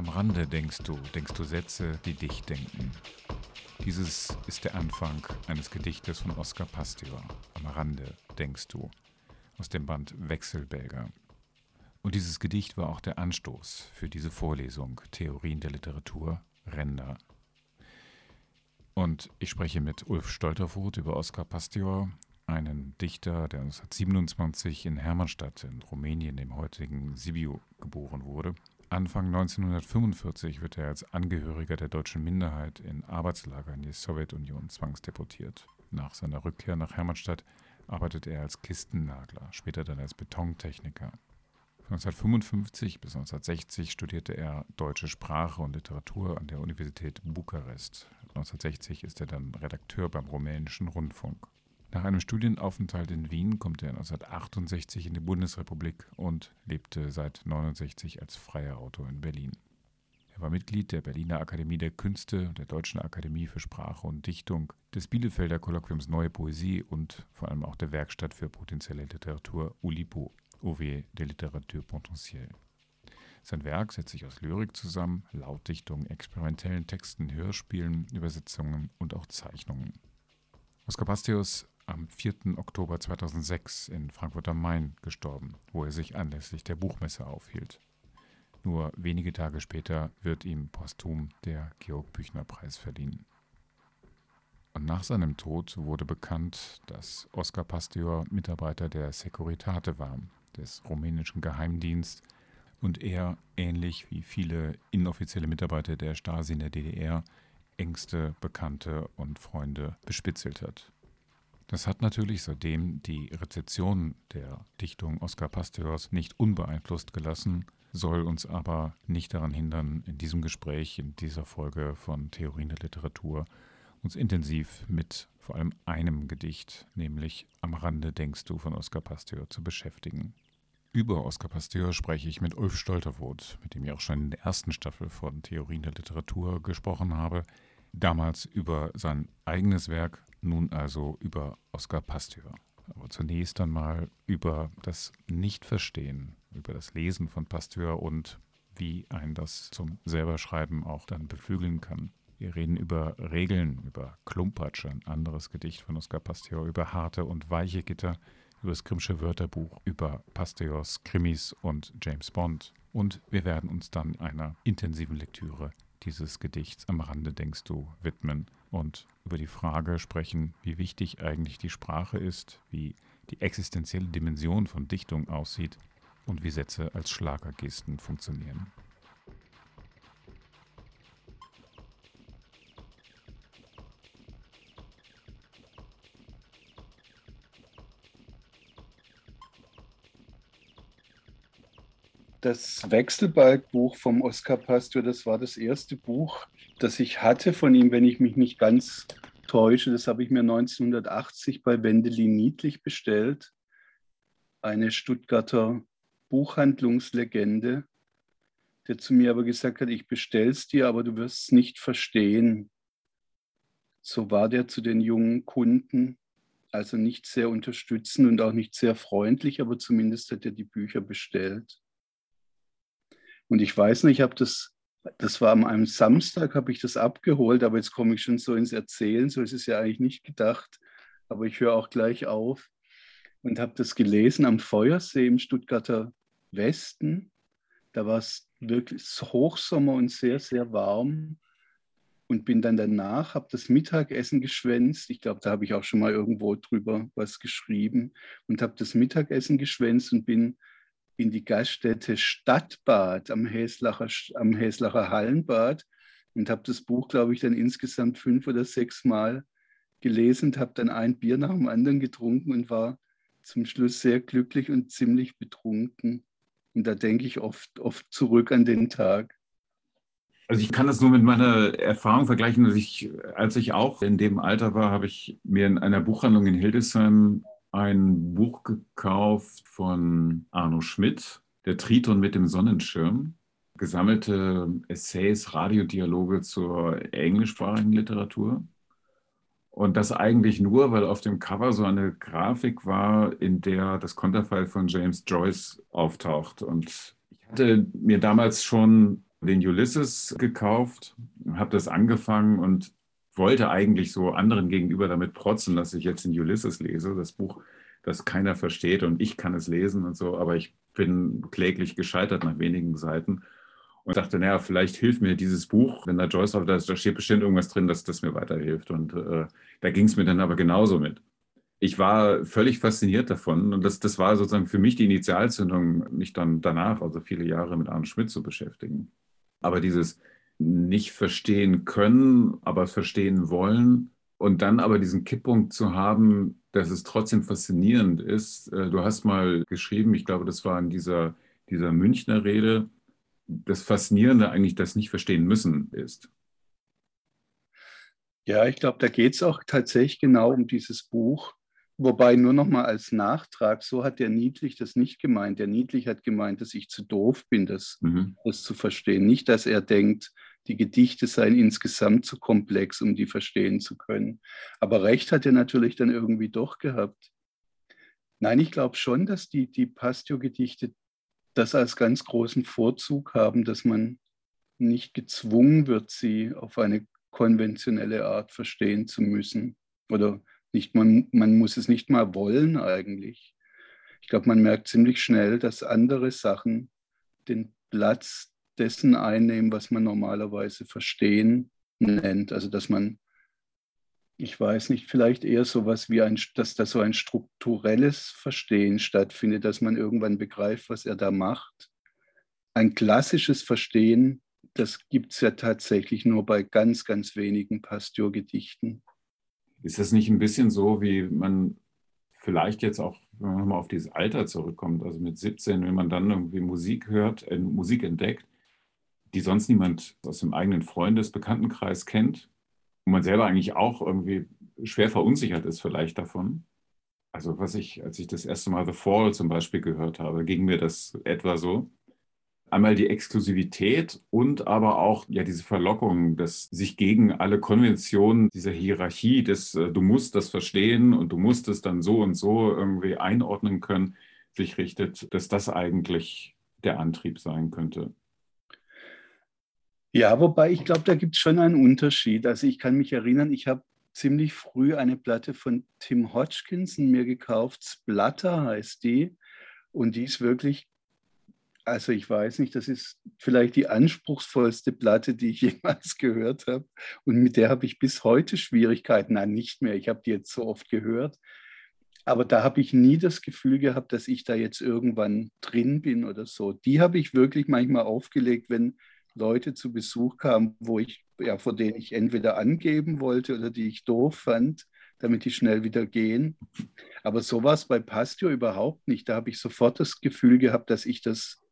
Am Rande denkst du, denkst du Sätze, die dich denken. Dieses ist der Anfang eines Gedichtes von Oskar Pastior. Am Rande denkst du. Aus dem Band Wechselbelger. Und dieses Gedicht war auch der Anstoß für diese Vorlesung Theorien der Literatur, Ränder. Und ich spreche mit Ulf Stolterfoth über Oskar Pastior, einen Dichter, der 1927 in Hermannstadt in Rumänien, dem heutigen Sibiu, geboren wurde. Anfang 1945 wird er als Angehöriger der deutschen Minderheit in Arbeitslager in die Sowjetunion zwangsdeportiert. Nach seiner Rückkehr nach Hermannstadt arbeitet er als Kistennagler, später dann als Betontechniker. Von 1955 bis 1960 studierte er deutsche Sprache und Literatur an der Universität Bukarest. 1960 ist er dann Redakteur beim rumänischen Rundfunk. Nach einem Studienaufenthalt in Wien kommt er 1968 in die Bundesrepublik und lebte seit 1969 als freier Autor in Berlin. Er war Mitglied der Berliner Akademie der Künste, der Deutschen Akademie für Sprache und Dichtung, des Bielefelder Kolloquiums Neue Poesie und vor allem auch der Werkstatt für potenzielle Literatur Ulipo, OW de Literature Potentielle. Sein Werk setzt sich aus Lyrik zusammen, Lautdichtung, experimentellen Texten, Hörspielen, Übersetzungen und auch Zeichnungen. Oskar Pastius am 4. Oktober 2006 in Frankfurt am Main gestorben, wo er sich anlässlich der Buchmesse aufhielt. Nur wenige Tage später wird ihm posthum der Georg-Büchner-Preis verliehen. Und nach seinem Tod wurde bekannt, dass Oskar Pastior Mitarbeiter der Securitate war, des rumänischen Geheimdienstes, und er, ähnlich wie viele inoffizielle Mitarbeiter der Stasi in der DDR, Ängste, Bekannte und Freunde bespitzelt hat. Das hat natürlich seitdem die Rezeption der Dichtung Oskar Pasteurs nicht unbeeinflusst gelassen, soll uns aber nicht daran hindern, in diesem Gespräch, in dieser Folge von Theorien der Literatur, uns intensiv mit vor allem einem Gedicht, nämlich Am Rande denkst du von Oskar Pasteur, zu beschäftigen. Über Oskar Pasteur spreche ich mit Ulf Stolterwoth, mit dem ich auch schon in der ersten Staffel von Theorien der Literatur gesprochen habe, damals über sein eigenes Werk nun also über Oskar Pasteur. Aber zunächst einmal über das Nichtverstehen, über das Lesen von Pasteur und wie ein das zum selberschreiben auch dann beflügeln kann. Wir reden über Regeln, über Klumpatsch, ein anderes Gedicht von Oskar Pasteur, über harte und weiche Gitter, über das Grimmsche Wörterbuch, über Pasteurs Krimis und James Bond. Und wir werden uns dann einer intensiven Lektüre dieses Gedichts am Rande denkst du widmen und über die Frage sprechen, wie wichtig eigentlich die Sprache ist, wie die existenzielle Dimension von Dichtung aussieht und wie Sätze als Schlagergesten funktionieren. Das Wechselbalgbuch vom Oskar Pastor, das war das erste Buch, das ich hatte von ihm, wenn ich mich nicht ganz täusche. Das habe ich mir 1980 bei Wendelin Niedlich bestellt. Eine Stuttgarter Buchhandlungslegende, der zu mir aber gesagt hat, ich bestelle es dir, aber du wirst es nicht verstehen. So war der zu den jungen Kunden, also nicht sehr unterstützend und auch nicht sehr freundlich, aber zumindest hat er die Bücher bestellt. Und ich weiß nicht, ich habe das, das war an einem Samstag, habe ich das abgeholt, aber jetzt komme ich schon so ins Erzählen, so ist es ja eigentlich nicht gedacht. Aber ich höre auch gleich auf und habe das gelesen am Feuersee im Stuttgarter Westen. Da war es wirklich Hochsommer und sehr, sehr warm. Und bin dann danach, habe das Mittagessen geschwänzt. Ich glaube, da habe ich auch schon mal irgendwo drüber was geschrieben. Und habe das Mittagessen geschwänzt und bin in die Gaststätte Stadtbad am Häslacher, am Häslacher Hallenbad und habe das Buch, glaube ich, dann insgesamt fünf oder sechs Mal gelesen und habe dann ein Bier nach dem anderen getrunken und war zum Schluss sehr glücklich und ziemlich betrunken. Und da denke ich oft, oft zurück an den Tag. Also ich kann das nur mit meiner Erfahrung vergleichen, dass ich, als ich auch in dem Alter war, habe ich mir in einer Buchhandlung in Hildesheim ein Buch gekauft von Arno Schmidt, Der Triton mit dem Sonnenschirm. Gesammelte Essays, Radiodialoge zur englischsprachigen Literatur. Und das eigentlich nur, weil auf dem Cover so eine Grafik war, in der das Konterfei von James Joyce auftaucht. Und ich hatte mir damals schon den Ulysses gekauft, habe das angefangen und wollte eigentlich so anderen gegenüber damit protzen, dass ich jetzt den Ulysses lese, das Buch, das keiner versteht und ich kann es lesen und so, aber ich bin kläglich gescheitert nach wenigen Seiten und dachte, naja, vielleicht hilft mir dieses Buch, wenn da Joyce drauf ist, da steht bestimmt irgendwas drin, dass das mir weiterhilft. Und äh, da ging es mir dann aber genauso mit. Ich war völlig fasziniert davon und das, das war sozusagen für mich die Initialzündung, mich dann danach, also viele Jahre mit Arne Schmidt zu beschäftigen. Aber dieses nicht verstehen können, aber verstehen wollen und dann aber diesen Kipppunkt zu haben, dass es trotzdem faszinierend ist. Äh, du hast mal geschrieben, ich glaube, das war in dieser, dieser Münchner Rede, das Faszinierende eigentlich das nicht verstehen müssen ist. Ja, ich glaube, da geht es auch tatsächlich genau um dieses Buch. Wobei nur noch mal als Nachtrag, so hat der Niedlich das nicht gemeint. Der Niedlich hat gemeint, dass ich zu doof bin, das, mhm. das zu verstehen. Nicht, dass er denkt, die Gedichte seien insgesamt zu komplex, um die verstehen zu können. Aber recht hat er natürlich dann irgendwie doch gehabt. Nein, ich glaube schon, dass die, die Pastio-Gedichte das als ganz großen Vorzug haben, dass man nicht gezwungen wird, sie auf eine konventionelle Art verstehen zu müssen. Oder nicht, man, man muss es nicht mal wollen eigentlich. Ich glaube, man merkt ziemlich schnell, dass andere Sachen den Platz dessen einnehmen, was man normalerweise verstehen nennt. Also dass man ich weiß nicht, vielleicht eher so etwas wie ein, dass da so ein strukturelles Verstehen stattfindet, dass man irgendwann begreift, was er da macht. Ein klassisches Verstehen, das gibt es ja tatsächlich nur bei ganz, ganz wenigen Pasteur-Gedichten. Ist das nicht ein bisschen so, wie man vielleicht jetzt auch, wenn man nochmal auf dieses Alter zurückkommt, also mit 17, wenn man dann irgendwie Musik hört, äh, Musik entdeckt, die sonst niemand aus dem eigenen Freundes-, Bekanntenkreis kennt wo man selber eigentlich auch irgendwie schwer verunsichert ist vielleicht davon. Also was ich, als ich das erste Mal The Fall zum Beispiel gehört habe, ging mir das etwa so. Einmal die Exklusivität und aber auch ja diese Verlockung, dass sich gegen alle Konventionen dieser Hierarchie, des äh, du musst das verstehen und du musst es dann so und so irgendwie einordnen können, sich richtet, dass das eigentlich der Antrieb sein könnte. Ja, wobei ich glaube, da gibt es schon einen Unterschied. Also ich kann mich erinnern, ich habe ziemlich früh eine Platte von Tim Hodgkinson mir gekauft. Splatter heißt die. Und die ist wirklich, also ich weiß nicht, das ist vielleicht die anspruchsvollste Platte, die ich jemals gehört habe. Und mit der habe ich bis heute Schwierigkeiten. Nein, nicht mehr. Ich habe die jetzt so oft gehört. Aber da habe ich nie das Gefühl gehabt, dass ich da jetzt irgendwann drin bin oder so. Die habe ich wirklich manchmal aufgelegt, wenn Leute zu Besuch kamen, wo ich, ja, vor denen ich entweder angeben wollte oder die ich doof fand, damit die schnell wieder gehen. Aber sowas bei Pastio überhaupt nicht. Da habe ich sofort das Gefühl gehabt, dass ich das,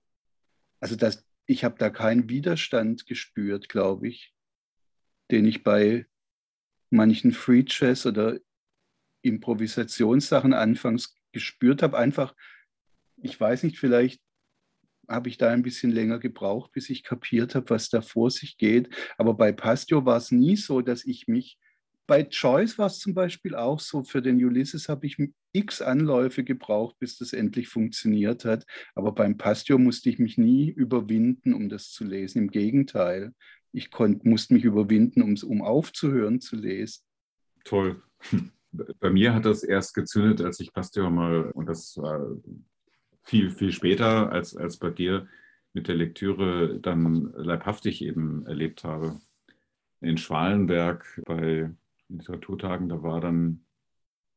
also dass ich habe da keinen Widerstand gespürt, glaube ich, den ich bei manchen Free Jazz oder Improvisationssachen anfangs gespürt habe. Einfach, ich weiß nicht, vielleicht habe ich da ein bisschen länger gebraucht, bis ich kapiert habe, was da vor sich geht. Aber bei Pastio war es nie so, dass ich mich, bei Joyce war es zum Beispiel auch so, für den Ulysses habe ich x Anläufe gebraucht, bis das endlich funktioniert hat. Aber beim Pastio musste ich mich nie überwinden, um das zu lesen. Im Gegenteil, ich konnt, musste mich überwinden, um aufzuhören zu lesen. Toll. Bei mir hat das erst gezündet, als ich Pastio mal, und das war viel, viel später als, als bei dir mit der Lektüre dann leibhaftig eben erlebt habe. In Schwalenberg bei Literaturtagen, da war dann,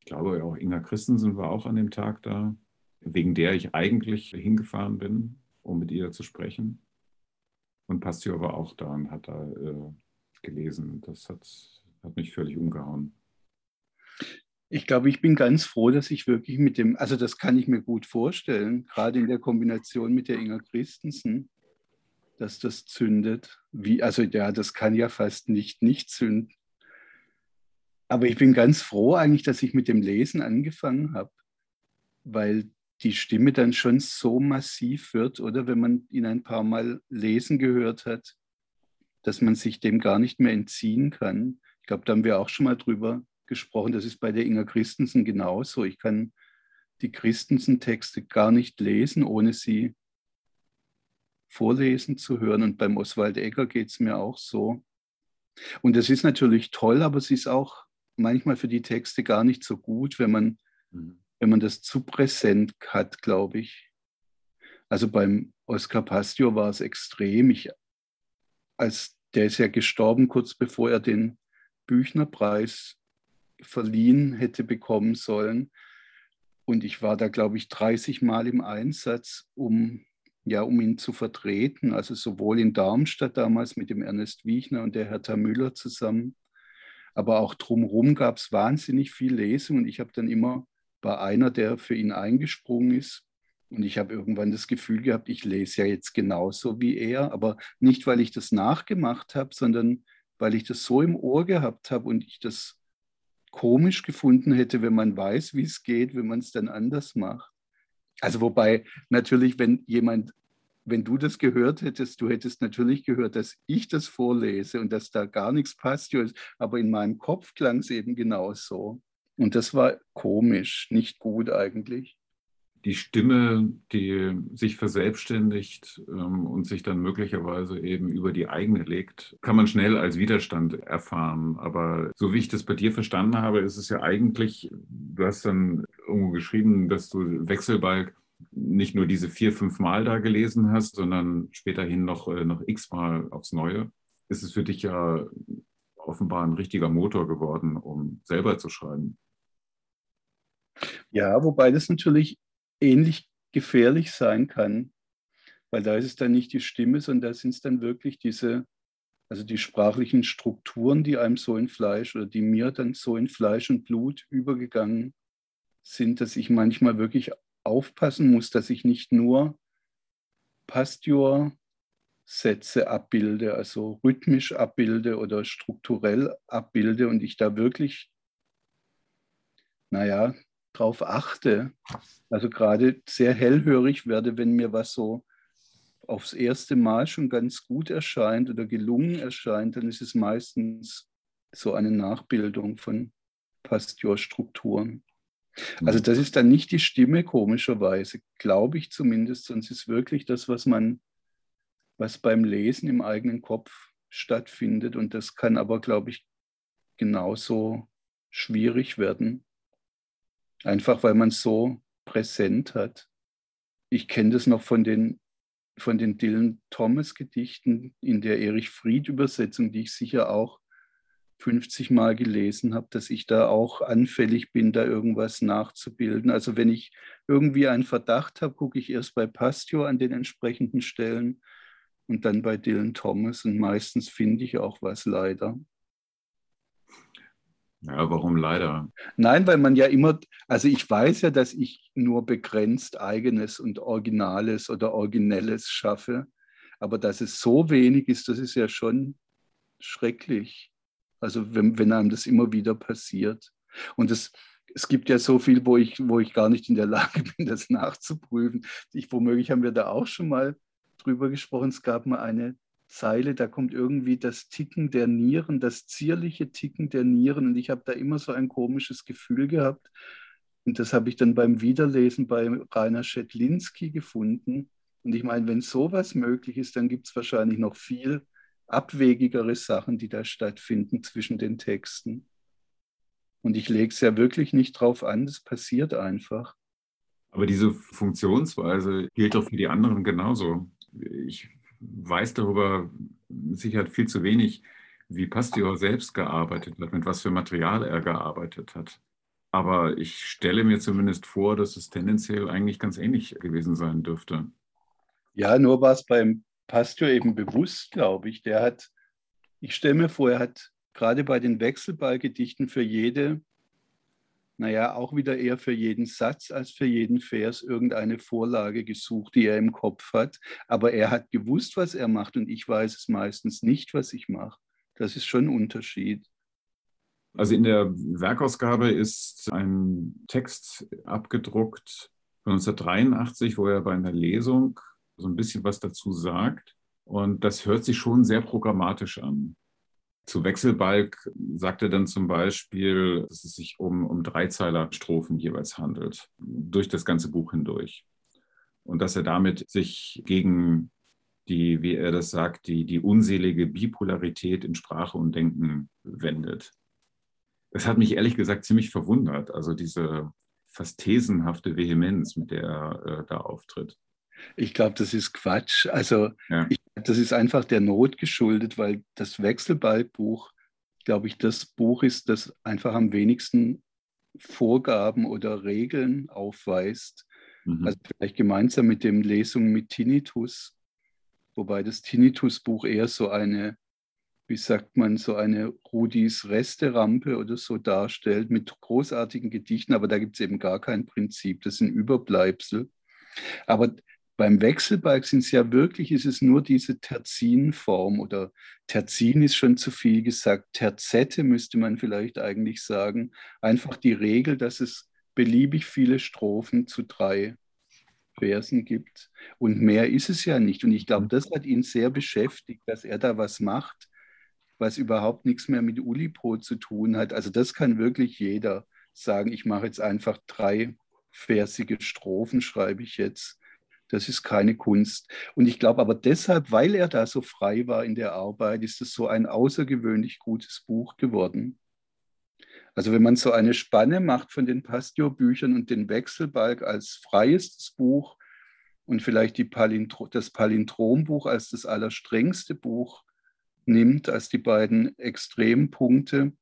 ich glaube auch Inga Christensen war auch an dem Tag da, wegen der ich eigentlich hingefahren bin, um mit ihr zu sprechen. Und Pasteur war auch da und hat da äh, gelesen. Das hat, hat mich völlig umgehauen. Ich glaube, ich bin ganz froh, dass ich wirklich mit dem, also das kann ich mir gut vorstellen, gerade in der Kombination mit der Inga Christensen, dass das zündet. Wie, also ja, das kann ja fast nicht nicht zünden. Aber ich bin ganz froh eigentlich, dass ich mit dem Lesen angefangen habe, weil die Stimme dann schon so massiv wird, oder wenn man ihn ein paar Mal lesen gehört hat, dass man sich dem gar nicht mehr entziehen kann. Ich glaube, da haben wir auch schon mal drüber gesprochen. Das ist bei der Inga Christensen genauso. Ich kann die Christensen-Texte gar nicht lesen, ohne sie vorlesen zu hören. Und beim Oswald Egger geht es mir auch so. Und es ist natürlich toll, aber es ist auch manchmal für die Texte gar nicht so gut, wenn man, mhm. wenn man das zu präsent hat, glaube ich. Also beim Oscar Pastio war es extrem. Ich, als der ist ja gestorben kurz bevor er den Büchnerpreis verliehen hätte bekommen sollen. Und ich war da, glaube ich, 30 Mal im Einsatz, um, ja, um ihn zu vertreten. Also sowohl in Darmstadt damals mit dem Ernest Wiechner und der Hertha Müller zusammen. Aber auch drumherum gab es wahnsinnig viel Lesung. Und ich habe dann immer bei einer, der für ihn eingesprungen ist, und ich habe irgendwann das Gefühl gehabt, ich lese ja jetzt genauso wie er, aber nicht, weil ich das nachgemacht habe, sondern weil ich das so im Ohr gehabt habe und ich das komisch gefunden hätte, wenn man weiß, wie es geht, wenn man es dann anders macht. Also wobei natürlich, wenn jemand, wenn du das gehört hättest, du hättest natürlich gehört, dass ich das vorlese und dass da gar nichts passt, aber in meinem Kopf klang es eben genauso. Und das war komisch, nicht gut eigentlich die Stimme, die sich verselbstständigt ähm, und sich dann möglicherweise eben über die eigene legt, kann man schnell als Widerstand erfahren. Aber so wie ich das bei dir verstanden habe, ist es ja eigentlich, du hast dann irgendwo geschrieben, dass du Wechselbalg nicht nur diese vier, fünf Mal da gelesen hast, sondern späterhin noch, äh, noch x-mal aufs Neue. Ist es für dich ja offenbar ein richtiger Motor geworden, um selber zu schreiben. Ja, wobei das natürlich ähnlich gefährlich sein kann, weil da ist es dann nicht die Stimme, sondern da sind es dann wirklich diese, also die sprachlichen Strukturen, die einem so in Fleisch oder die mir dann so in Fleisch und Blut übergegangen sind, dass ich manchmal wirklich aufpassen muss, dass ich nicht nur Pastor-Sätze abbilde, also rhythmisch abbilde oder strukturell abbilde und ich da wirklich, naja, drauf achte. Also gerade sehr hellhörig werde, wenn mir was so aufs erste Mal schon ganz gut erscheint oder gelungen erscheint, dann ist es meistens so eine Nachbildung von Pasteur-Strukturen. Also das ist dann nicht die Stimme, komischerweise, glaube ich zumindest, sonst ist wirklich das, was man, was beim Lesen im eigenen Kopf stattfindet. Und das kann aber, glaube ich, genauso schwierig werden. Einfach weil man es so präsent hat. Ich kenne das noch von den, von den Dylan Thomas Gedichten in der Erich Fried Übersetzung, die ich sicher auch 50 Mal gelesen habe, dass ich da auch anfällig bin, da irgendwas nachzubilden. Also wenn ich irgendwie einen Verdacht habe, gucke ich erst bei Pastio an den entsprechenden Stellen und dann bei Dylan Thomas und meistens finde ich auch was leider. Ja, warum leider? Nein, weil man ja immer, also ich weiß ja, dass ich nur begrenzt eigenes und Originales oder Originelles schaffe, aber dass es so wenig ist, das ist ja schon schrecklich. Also wenn, wenn einem das immer wieder passiert. Und es, es gibt ja so viel, wo ich, wo ich gar nicht in der Lage bin, das nachzuprüfen. Ich, womöglich haben wir da auch schon mal drüber gesprochen. Es gab mal eine Zeile, da kommt irgendwie das Ticken der Nieren, das zierliche Ticken der Nieren. Und ich habe da immer so ein komisches Gefühl gehabt. Und das habe ich dann beim Wiederlesen bei Rainer Schettlinski gefunden. Und ich meine, wenn sowas möglich ist, dann gibt es wahrscheinlich noch viel abwegigere Sachen, die da stattfinden zwischen den Texten. Und ich lege es ja wirklich nicht drauf an, das passiert einfach. Aber diese Funktionsweise gilt doch für die anderen genauso. Ich weiß darüber sicher viel zu wenig, wie Pasteur selbst gearbeitet hat, mit was für Material er gearbeitet hat. Aber ich stelle mir zumindest vor, dass es tendenziell eigentlich ganz ähnlich gewesen sein dürfte. Ja, nur war es beim Pasteur eben bewusst, glaube ich. Der hat, ich stelle mir vor, er hat gerade bei den Wechselballgedichten für jede naja, auch wieder eher für jeden Satz als für jeden Vers irgendeine Vorlage gesucht, die er im Kopf hat. Aber er hat gewusst, was er macht und ich weiß es meistens nicht, was ich mache. Das ist schon ein Unterschied. Also in der Werkausgabe ist ein Text abgedruckt von 1983, wo er bei einer Lesung so ein bisschen was dazu sagt. Und das hört sich schon sehr programmatisch an. Zu Wechselbalg sagt er dann zum Beispiel, dass es sich um, um Dreizeiler-Strophen jeweils handelt, durch das ganze Buch hindurch. Und dass er damit sich gegen die, wie er das sagt, die, die unselige Bipolarität in Sprache und Denken wendet. Das hat mich ehrlich gesagt ziemlich verwundert, also diese fast thesenhafte Vehemenz, mit der er äh, da auftritt. Ich glaube, das ist Quatsch. Also ja. ich, das ist einfach der Not geschuldet, weil das Wechselbalgbuch, glaube ich, das Buch ist, das einfach am wenigsten Vorgaben oder Regeln aufweist. Mhm. Also vielleicht gemeinsam mit dem Lesung mit Tinnitus, wobei das Tinnitus-Buch eher so eine, wie sagt man, so eine Rudis Resterampe oder so darstellt mit großartigen Gedichten, aber da gibt es eben gar kein Prinzip, das sind Überbleibsel. Aber beim Wechselbalg sind es ja wirklich, ist es nur diese Terzinform oder Terzin ist schon zu viel gesagt. Terzette müsste man vielleicht eigentlich sagen. Einfach die Regel, dass es beliebig viele Strophen zu drei Versen gibt. Und mehr ist es ja nicht. Und ich glaube, das hat ihn sehr beschäftigt, dass er da was macht, was überhaupt nichts mehr mit Ulipo zu tun hat. Also das kann wirklich jeder sagen, ich mache jetzt einfach drei versige Strophen, schreibe ich jetzt. Das ist keine Kunst. Und ich glaube aber deshalb, weil er da so frei war in der Arbeit, ist es so ein außergewöhnlich gutes Buch geworden. Also wenn man so eine Spanne macht von den Pastio-Büchern und den Wechselbalg als freiestes Buch und vielleicht Palindro das Palindrombuch als das allerstrengste Buch nimmt, als die beiden Extrempunkte,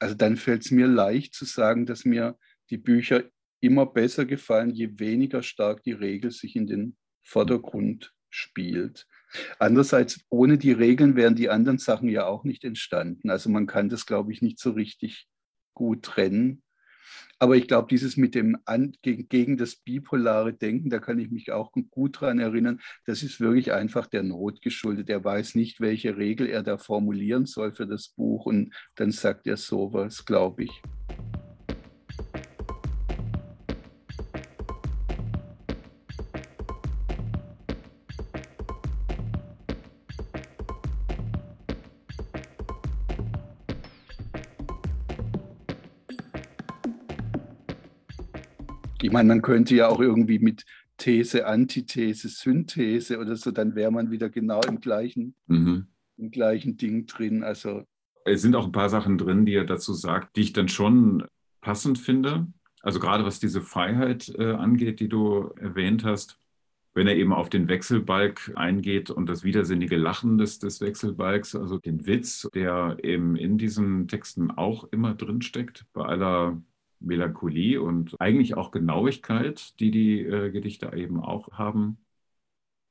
also dann fällt es mir leicht zu sagen, dass mir die Bücher immer besser gefallen, je weniger stark die Regel sich in den Vordergrund spielt. Andererseits, ohne die Regeln wären die anderen Sachen ja auch nicht entstanden. Also man kann das, glaube ich, nicht so richtig gut trennen. Aber ich glaube, dieses mit dem An gegen, gegen das bipolare Denken, da kann ich mich auch gut dran erinnern, das ist wirklich einfach der Not geschuldet. Er weiß nicht, welche Regel er da formulieren soll für das Buch und dann sagt er sowas, glaube ich. Meine, man könnte ja auch irgendwie mit These, Antithese, Synthese oder so, dann wäre man wieder genau im gleichen, mhm. im gleichen Ding drin. Also es sind auch ein paar Sachen drin, die er dazu sagt, die ich dann schon passend finde. Also gerade was diese Freiheit äh, angeht, die du erwähnt hast, wenn er eben auf den Wechselbalg eingeht und das widersinnige Lachen des, des Wechselbalgs, also den Witz, der eben in diesen Texten auch immer drinsteckt, bei aller Melancholie und eigentlich auch Genauigkeit, die die äh, Gedichte eben auch haben.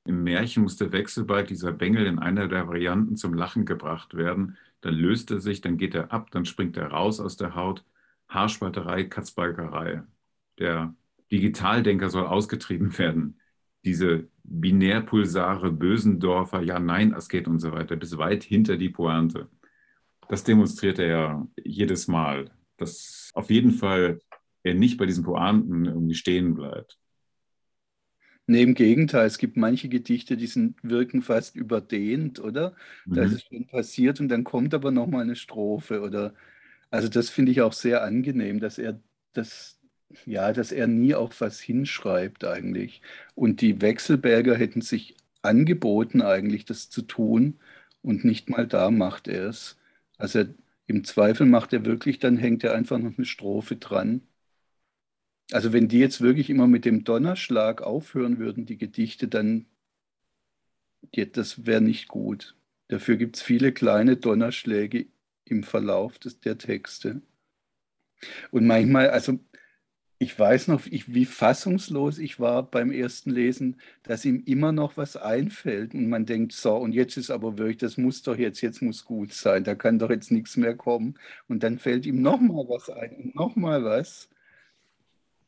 Im Märchen muss der Wechselbalg, dieser Bengel, in einer der Varianten zum Lachen gebracht werden. Dann löst er sich, dann geht er ab, dann springt er raus aus der Haut. Haarspalterei, Katzbalgerei. Der Digitaldenker soll ausgetrieben werden. Diese Binärpulsare, Bösendorfer, Ja-Nein-Asket und so weiter, bis weit hinter die Pointe. Das demonstriert er ja jedes Mal dass auf jeden Fall er nicht bei diesen Pointen irgendwie stehen bleibt. Nee, im Gegenteil, es gibt manche Gedichte, die sind, wirken fast überdehnt, oder? Mhm. Da ist es schon passiert und dann kommt aber nochmal eine Strophe. Oder also das finde ich auch sehr angenehm, dass er das, ja, dass er nie auf was hinschreibt eigentlich. Und die Wechselberger hätten sich angeboten, eigentlich das zu tun, und nicht mal da macht er es. Also im Zweifel macht er wirklich, dann hängt er einfach noch eine Strophe dran. Also wenn die jetzt wirklich immer mit dem Donnerschlag aufhören würden, die Gedichte, dann das wäre nicht gut. Dafür gibt es viele kleine Donnerschläge im Verlauf des, der Texte. Und manchmal, also ich weiß noch, wie fassungslos ich war beim ersten Lesen, dass ihm immer noch was einfällt und man denkt, so, und jetzt ist aber wirklich, das muss doch jetzt, jetzt muss gut sein, da kann doch jetzt nichts mehr kommen. Und dann fällt ihm nochmal was ein und nochmal was.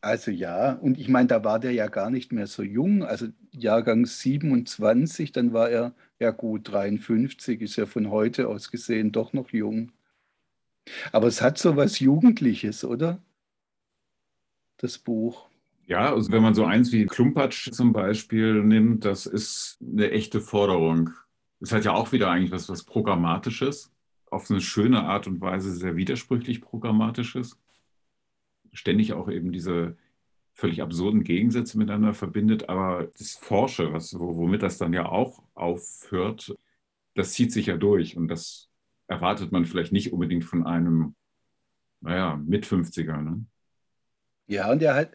Also ja, und ich meine, da war der ja gar nicht mehr so jung, also Jahrgang 27, dann war er, ja gut, 53, ist ja von heute aus gesehen doch noch jung. Aber es hat so was Jugendliches, oder? Das Buch. Ja, also wenn man so eins wie Klumpatsch zum Beispiel nimmt, das ist eine echte Forderung. Es hat ja auch wieder eigentlich was, was Programmatisches, auf eine schöne Art und Weise sehr widersprüchlich Programmatisches. Ständig auch eben diese völlig absurden Gegensätze miteinander verbindet, aber das Forsche, was, womit das dann ja auch aufhört, das zieht sich ja durch und das erwartet man vielleicht nicht unbedingt von einem, naja, mit 50er. Ne? Ja, und er hat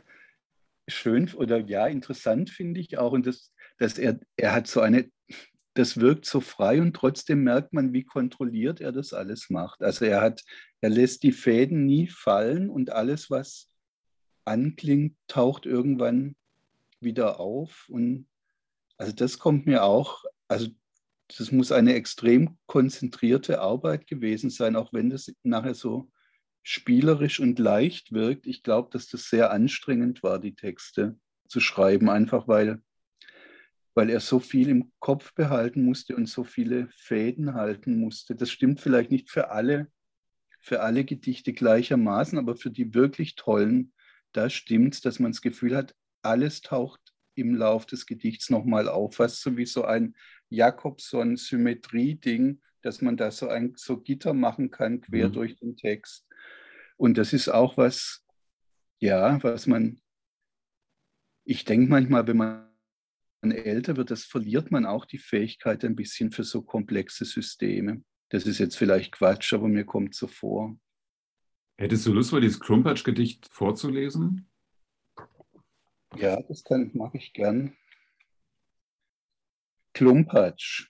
schön oder ja, interessant finde ich auch, und das, dass er, er hat so eine, das wirkt so frei und trotzdem merkt man, wie kontrolliert er das alles macht. Also er hat, er lässt die Fäden nie fallen und alles, was anklingt, taucht irgendwann wieder auf. Und also das kommt mir auch, also das muss eine extrem konzentrierte Arbeit gewesen sein, auch wenn das nachher so spielerisch und leicht wirkt. Ich glaube, dass das sehr anstrengend war, die Texte zu schreiben, einfach weil, weil er so viel im Kopf behalten musste und so viele Fäden halten musste. Das stimmt vielleicht nicht für alle, für alle Gedichte gleichermaßen, aber für die wirklich tollen da stimmt es, dass man das Gefühl hat, alles taucht im Lauf des Gedichts nochmal auf, was so wie so ein Jakobson-Symmetrie-Ding, dass man da so ein so Gitter machen kann, quer mhm. durch den Text. Und das ist auch was, ja, was man, ich denke manchmal, wenn man älter wird, das verliert man auch die Fähigkeit ein bisschen für so komplexe Systeme. Das ist jetzt vielleicht Quatsch, aber mir kommt so vor. Hättest du Lust, mal dieses Krumpatsch-Gedicht vorzulesen? Ja, das kann, mache ich gern. Klumpatsch.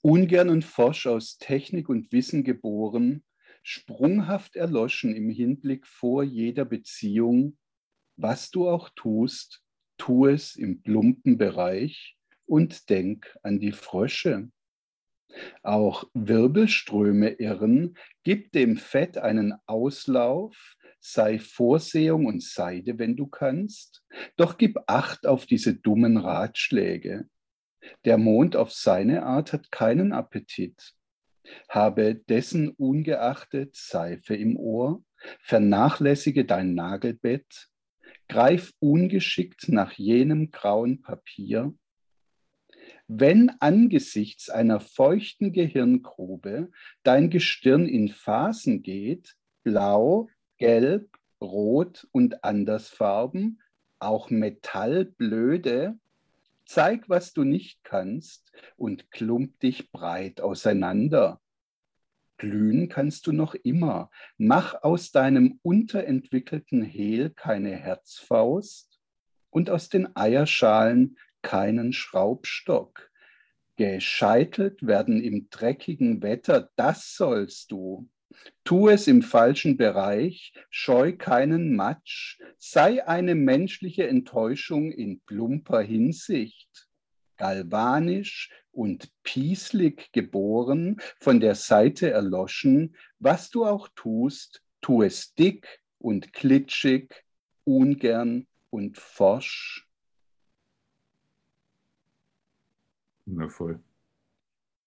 Ungern und forsch aus Technik und Wissen geboren, sprunghaft erloschen im Hinblick vor jeder Beziehung, was du auch tust, tu es im plumpen Bereich und denk an die Frösche. Auch Wirbelströme irren, gib dem Fett einen Auslauf, sei Vorsehung und Seide, wenn du kannst, doch gib Acht auf diese dummen Ratschläge. Der Mond auf seine Art hat keinen Appetit. Habe dessen ungeachtet Seife im Ohr, vernachlässige dein Nagelbett, greif ungeschickt nach jenem grauen Papier, wenn angesichts einer feuchten Gehirngrube dein Gestirn in Phasen geht, blau, gelb, rot und andersfarben, auch metallblöde, zeig, was du nicht kannst und klump dich breit auseinander. Glühen kannst du noch immer. Mach aus deinem unterentwickelten Hehl keine Herzfaust und aus den Eierschalen keinen Schraubstock. Gescheitelt werden im dreckigen Wetter, das sollst du. Tu es im falschen Bereich, scheu keinen Matsch, sei eine menschliche Enttäuschung in plumper Hinsicht. Galvanisch und pieslig geboren, von der Seite erloschen, was du auch tust, tu es dick und klitschig, ungern und forsch. Wundervoll.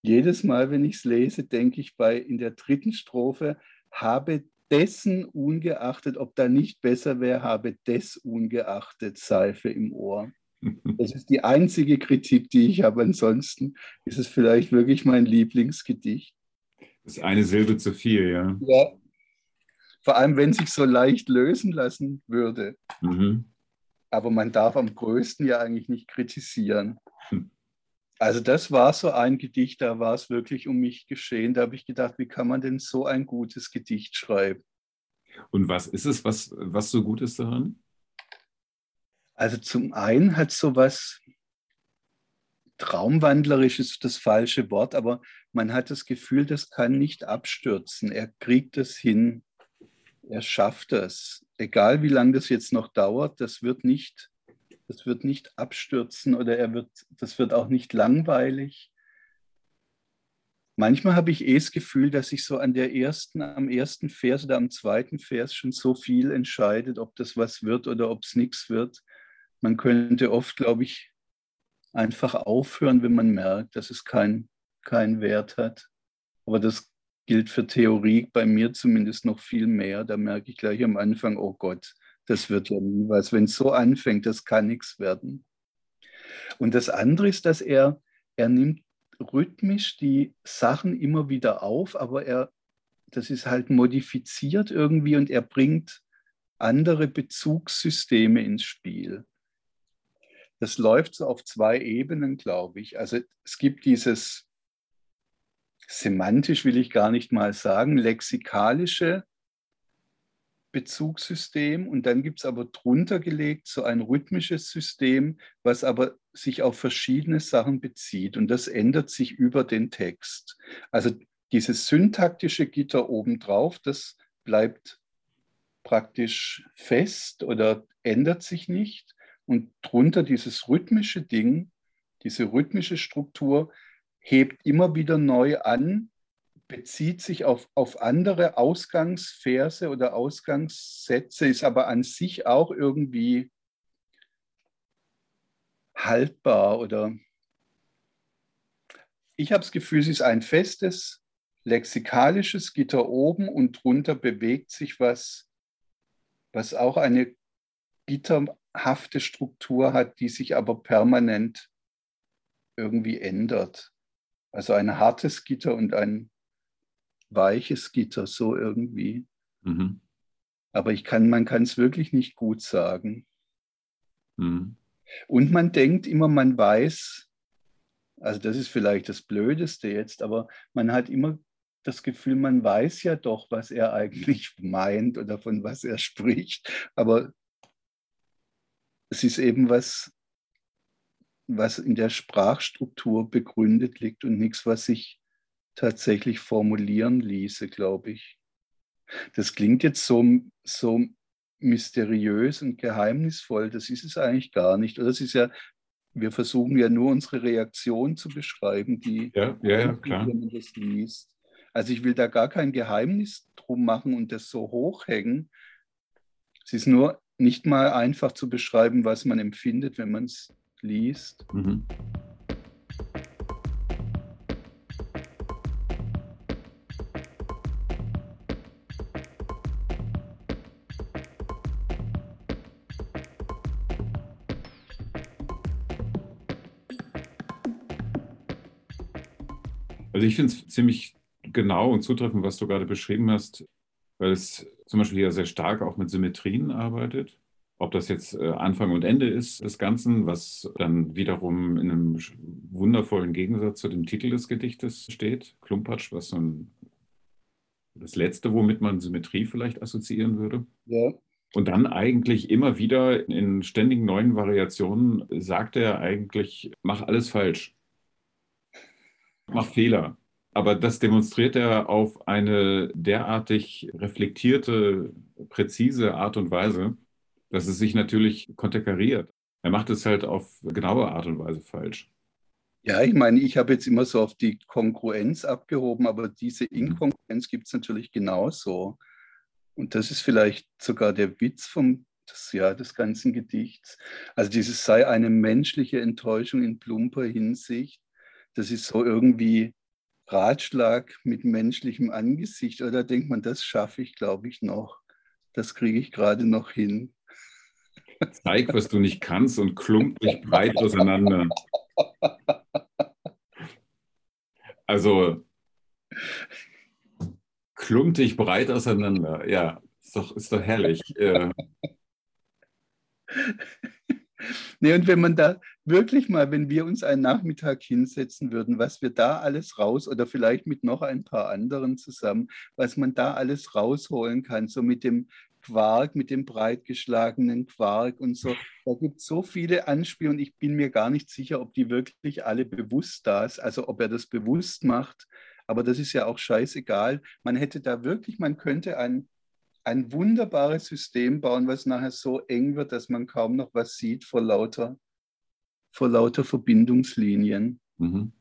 Jedes Mal, wenn ich es lese, denke ich bei in der dritten Strophe, habe dessen ungeachtet, ob da nicht besser wäre, habe des ungeachtet Seife im Ohr. Das ist die einzige Kritik, die ich habe. Ansonsten ist es vielleicht wirklich mein Lieblingsgedicht. Das ist eine Silbe zu viel, ja. Ja. Vor allem, wenn sich so leicht lösen lassen würde. Mhm. Aber man darf am größten ja eigentlich nicht kritisieren. Hm. Also das war so ein Gedicht, da war es wirklich um mich geschehen. Da habe ich gedacht, wie kann man denn so ein gutes Gedicht schreiben? Und was ist es, was, was so gut ist daran? Also zum einen hat so was traumwandlerisch ist das falsche Wort, aber man hat das Gefühl, das kann nicht abstürzen. Er kriegt es hin. Er schafft es. Egal wie lange das jetzt noch dauert, das wird nicht das wird nicht abstürzen oder er wird, das wird auch nicht langweilig. Manchmal habe ich eh das Gefühl, dass sich so an der ersten, am ersten Vers oder am zweiten Vers schon so viel entscheidet, ob das was wird oder ob es nichts wird. Man könnte oft, glaube ich, einfach aufhören, wenn man merkt, dass es keinen kein Wert hat. Aber das gilt für Theorie bei mir zumindest noch viel mehr. Da merke ich gleich am Anfang, oh Gott, das wird ja nie was. Wenn es so anfängt, das kann nichts werden. Und das andere ist, dass er, er nimmt rhythmisch die Sachen immer wieder auf, aber er, das ist halt modifiziert irgendwie und er bringt andere Bezugssysteme ins Spiel. Das läuft so auf zwei Ebenen, glaube ich. Also es gibt dieses semantisch will ich gar nicht mal sagen, lexikalische Bezugssystem und dann gibt es aber drunter gelegt so ein rhythmisches System, was aber sich auf verschiedene Sachen bezieht und das ändert sich über den Text. Also dieses syntaktische Gitter obendrauf, das bleibt praktisch fest oder ändert sich nicht und drunter dieses rhythmische Ding, diese rhythmische Struktur hebt immer wieder neu an, bezieht sich auf, auf andere Ausgangsverse oder Ausgangssätze, ist aber an sich auch irgendwie haltbar oder ich habe das Gefühl, es ist ein festes lexikalisches Gitter oben und drunter bewegt sich was, was auch eine gitterhafte Struktur hat, die sich aber permanent irgendwie ändert. Also ein hartes Gitter und ein weiches Gitter, so irgendwie. Mhm. Aber ich kann, man kann es wirklich nicht gut sagen. Mhm. Und man denkt immer, man weiß, also das ist vielleicht das Blödeste jetzt, aber man hat immer das Gefühl, man weiß ja doch, was er eigentlich meint oder von was er spricht. Aber es ist eben was, was in der Sprachstruktur begründet liegt und nichts, was sich tatsächlich formulieren ließe, glaube ich. Das klingt jetzt so, so mysteriös und geheimnisvoll, das ist es eigentlich gar nicht. Oder das ist ja, wir versuchen ja nur unsere Reaktion zu beschreiben, die, ja, ja, ja, klar. wenn man das liest. Also ich will da gar kein Geheimnis drum machen und das so hochhängen. Es ist nur nicht mal einfach zu beschreiben, was man empfindet, wenn man es liest. Mhm. Also ich finde es ziemlich genau und zutreffend, was du gerade beschrieben hast, weil es zum Beispiel hier sehr stark auch mit Symmetrien arbeitet. Ob das jetzt äh, Anfang und Ende ist des Ganzen, was dann wiederum in einem wundervollen Gegensatz zu dem Titel des Gedichtes steht, Klumpatsch, was so ein, das Letzte, womit man Symmetrie vielleicht assoziieren würde. Ja. Und dann eigentlich immer wieder in ständigen neuen Variationen sagt er eigentlich, mach alles falsch. Mach Fehler. Aber das demonstriert er auf eine derartig reflektierte, präzise Art und Weise, dass es sich natürlich konterkariert. Er macht es halt auf genaue Art und Weise falsch. Ja, ich meine, ich habe jetzt immer so auf die Kongruenz abgehoben, aber diese mhm. Inkongruenz gibt es natürlich genauso. Und das ist vielleicht sogar der Witz vom, des, ja, des ganzen Gedichts. Also dieses sei eine menschliche Enttäuschung in plumper Hinsicht. Das ist so irgendwie Ratschlag mit menschlichem Angesicht. Oder denkt man, das schaffe ich, glaube ich, noch. Das kriege ich gerade noch hin. Zeig, was du nicht kannst und klump dich breit auseinander. Also, klump dich breit auseinander. Ja, ist doch, ist doch herrlich. Äh, Nee, und wenn man da wirklich mal, wenn wir uns einen Nachmittag hinsetzen würden, was wir da alles raus oder vielleicht mit noch ein paar anderen zusammen, was man da alles rausholen kann, so mit dem Quark, mit dem breitgeschlagenen Quark und so. Da gibt es so viele Anspielungen. Ich bin mir gar nicht sicher, ob die wirklich alle bewusst da sind, also ob er das bewusst macht. Aber das ist ja auch scheißegal. Man hätte da wirklich, man könnte ein, ein wunderbares System bauen, was nachher so eng wird, dass man kaum noch was sieht vor lauter, vor lauter Verbindungslinien. Mhm.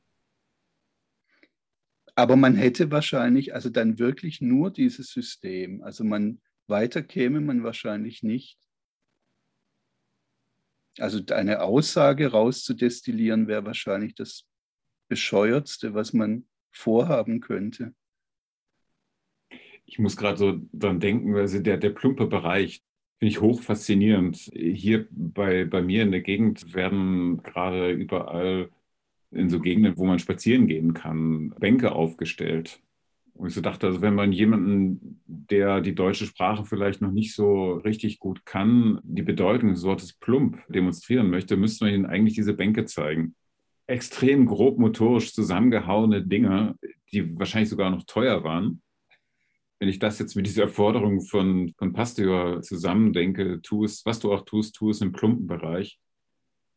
Aber man hätte wahrscheinlich also dann wirklich nur dieses System. Also man weiter käme man wahrscheinlich nicht. Also eine Aussage rauszudestillieren wäre wahrscheinlich das bescheuertste, was man vorhaben könnte. Ich muss gerade so dran denken, also der, der plumpe Bereich finde ich hoch faszinierend. Hier bei, bei mir in der Gegend werden gerade überall in so Gegenden, wo man spazieren gehen kann, Bänke aufgestellt Und ich so dachte, also wenn man jemanden, der die deutsche Sprache vielleicht noch nicht so richtig gut kann, die Bedeutung des Wortes plump demonstrieren möchte, müsste man ihnen eigentlich diese Bänke zeigen. Extrem grob motorisch zusammengehauene Dinge, die wahrscheinlich sogar noch teuer waren. Wenn ich das jetzt mit dieser Forderung von, von Pasteur zusammendenke, tu es, was du auch tust, tu es im plumpen Bereich,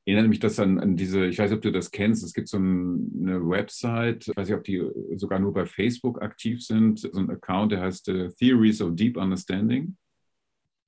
erinnert mich das an, an diese, ich weiß nicht, ob du das kennst, es gibt so ein, eine Website, ich weiß nicht, ob die sogar nur bei Facebook aktiv sind, so ein Account, der heißt uh, Theories of Deep Understanding.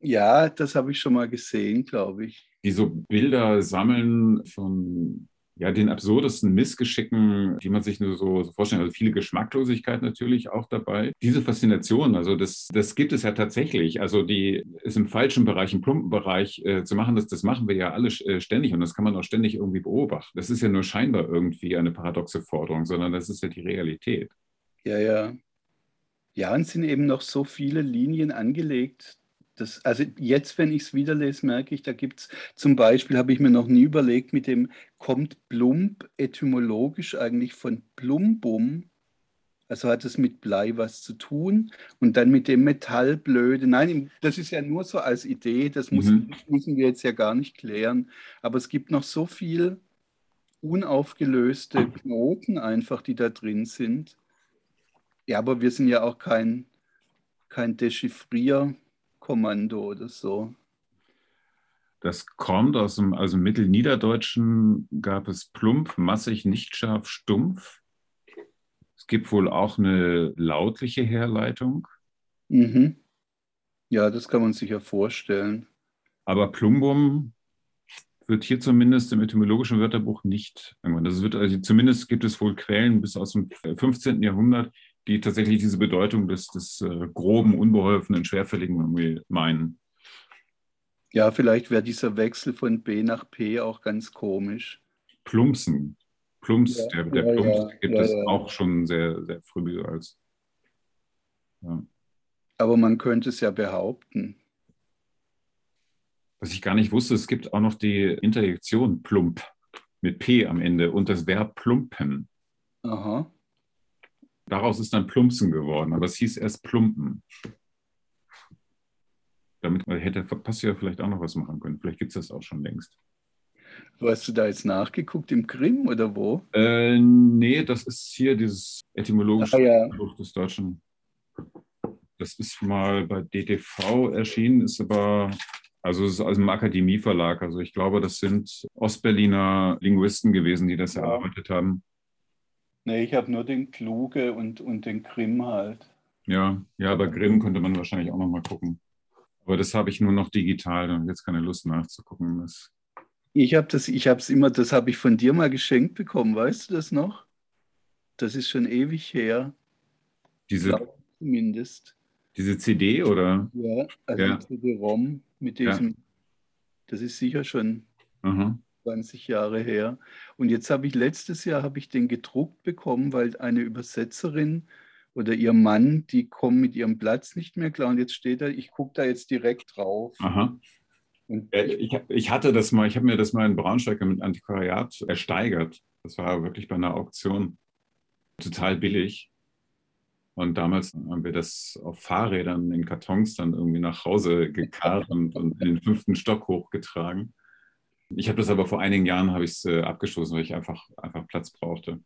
Ja, das habe ich schon mal gesehen, glaube ich. Die so Bilder sammeln von ja, den absurdesten Missgeschicken, die man sich nur so, so vorstellen. Also viele Geschmacklosigkeit natürlich auch dabei. Diese Faszination, also das, das gibt es ja tatsächlich. Also die ist im falschen Bereich, im plumpen Bereich äh, zu machen, das, das machen wir ja alle äh, ständig und das kann man auch ständig irgendwie beobachten. Das ist ja nur scheinbar irgendwie eine paradoxe Forderung, sondern das ist ja die Realität. Ja, ja. Ja, und sind eben noch so viele Linien angelegt, das, also jetzt, wenn ich es wieder lese, merke ich, da gibt es zum Beispiel, habe ich mir noch nie überlegt, mit dem kommt Plump etymologisch eigentlich von Plumbum, also hat es mit Blei was zu tun und dann mit dem Metallblöde. Nein, das ist ja nur so als Idee, das muss, mhm. müssen wir jetzt ja gar nicht klären, aber es gibt noch so viel unaufgelöste Knoten einfach, die da drin sind. Ja, aber wir sind ja auch kein, kein Dechiffrier. Kommando oder so. Das kommt aus dem also Mittelniederdeutschen gab es plump, massig, nicht scharf, stumpf. Es gibt wohl auch eine lautliche Herleitung. Mhm. Ja, das kann man sich ja vorstellen. Aber Plumbum wird hier zumindest im etymologischen Wörterbuch nicht Das wird also zumindest gibt es wohl Quellen bis aus dem 15. Jahrhundert, die tatsächlich diese Bedeutung des, des äh, groben, unbeholfenen, schwerfälligen meinen. Ja, vielleicht wäre dieser Wechsel von B nach P auch ganz komisch. Plumpsen. Plumps, ja, der, der ja, Plumps ja, gibt es auch schon sehr, sehr früh als. Aber man könnte es ja behaupten. Was ich gar nicht wusste, es gibt auch noch die Interjektion plump mit P am Ende und das Verb plumpen. Aha. Daraus ist dann Plumpsen geworden, aber es hieß erst Plumpen. Damit hätte Passia vielleicht auch noch was machen können. Vielleicht gibt es das auch schon längst. Hast du da jetzt nachgeguckt? Im Krim oder wo? Äh, nee, das ist hier dieses etymologische ah, ja. Buch des Deutschen. Das ist mal bei DTV erschienen, ist aber, also es ist aus dem Akademieverlag. Also ich glaube, das sind Ostberliner Linguisten gewesen, die das ja. erarbeitet haben. Nee, ich habe nur den Kluge und, und den Grimm halt. Ja, ja, aber Grimm könnte man wahrscheinlich auch noch mal gucken. Aber das habe ich nur noch digital und jetzt keine Lust nachzugucken. Das ich habe das, ich habe es immer, das habe ich von dir mal geschenkt bekommen, weißt du das noch? Das ist schon ewig her. Diese, zumindest. Diese CD oder? Ja, also ja. CD-ROM mit diesem, ja. das ist sicher schon Aha. 20 Jahre her. Und jetzt habe ich letztes Jahr habe ich den gedruckt bekommen, weil eine Übersetzerin oder ihr Mann, die kommen mit ihrem Platz nicht mehr klar. Und jetzt steht da, ich gucke da jetzt direkt drauf. Aha. Und ich, ich hatte das mal, ich habe mir das mal in Braunschweig mit Antiquariat ersteigert. Das war wirklich bei einer Auktion total billig. Und damals haben wir das auf Fahrrädern in Kartons dann irgendwie nach Hause gekarrt und, und in den fünften Stock hochgetragen. Ich habe das aber vor einigen Jahren habe ich es äh, abgestoßen, weil ich einfach, einfach Platz brauchte.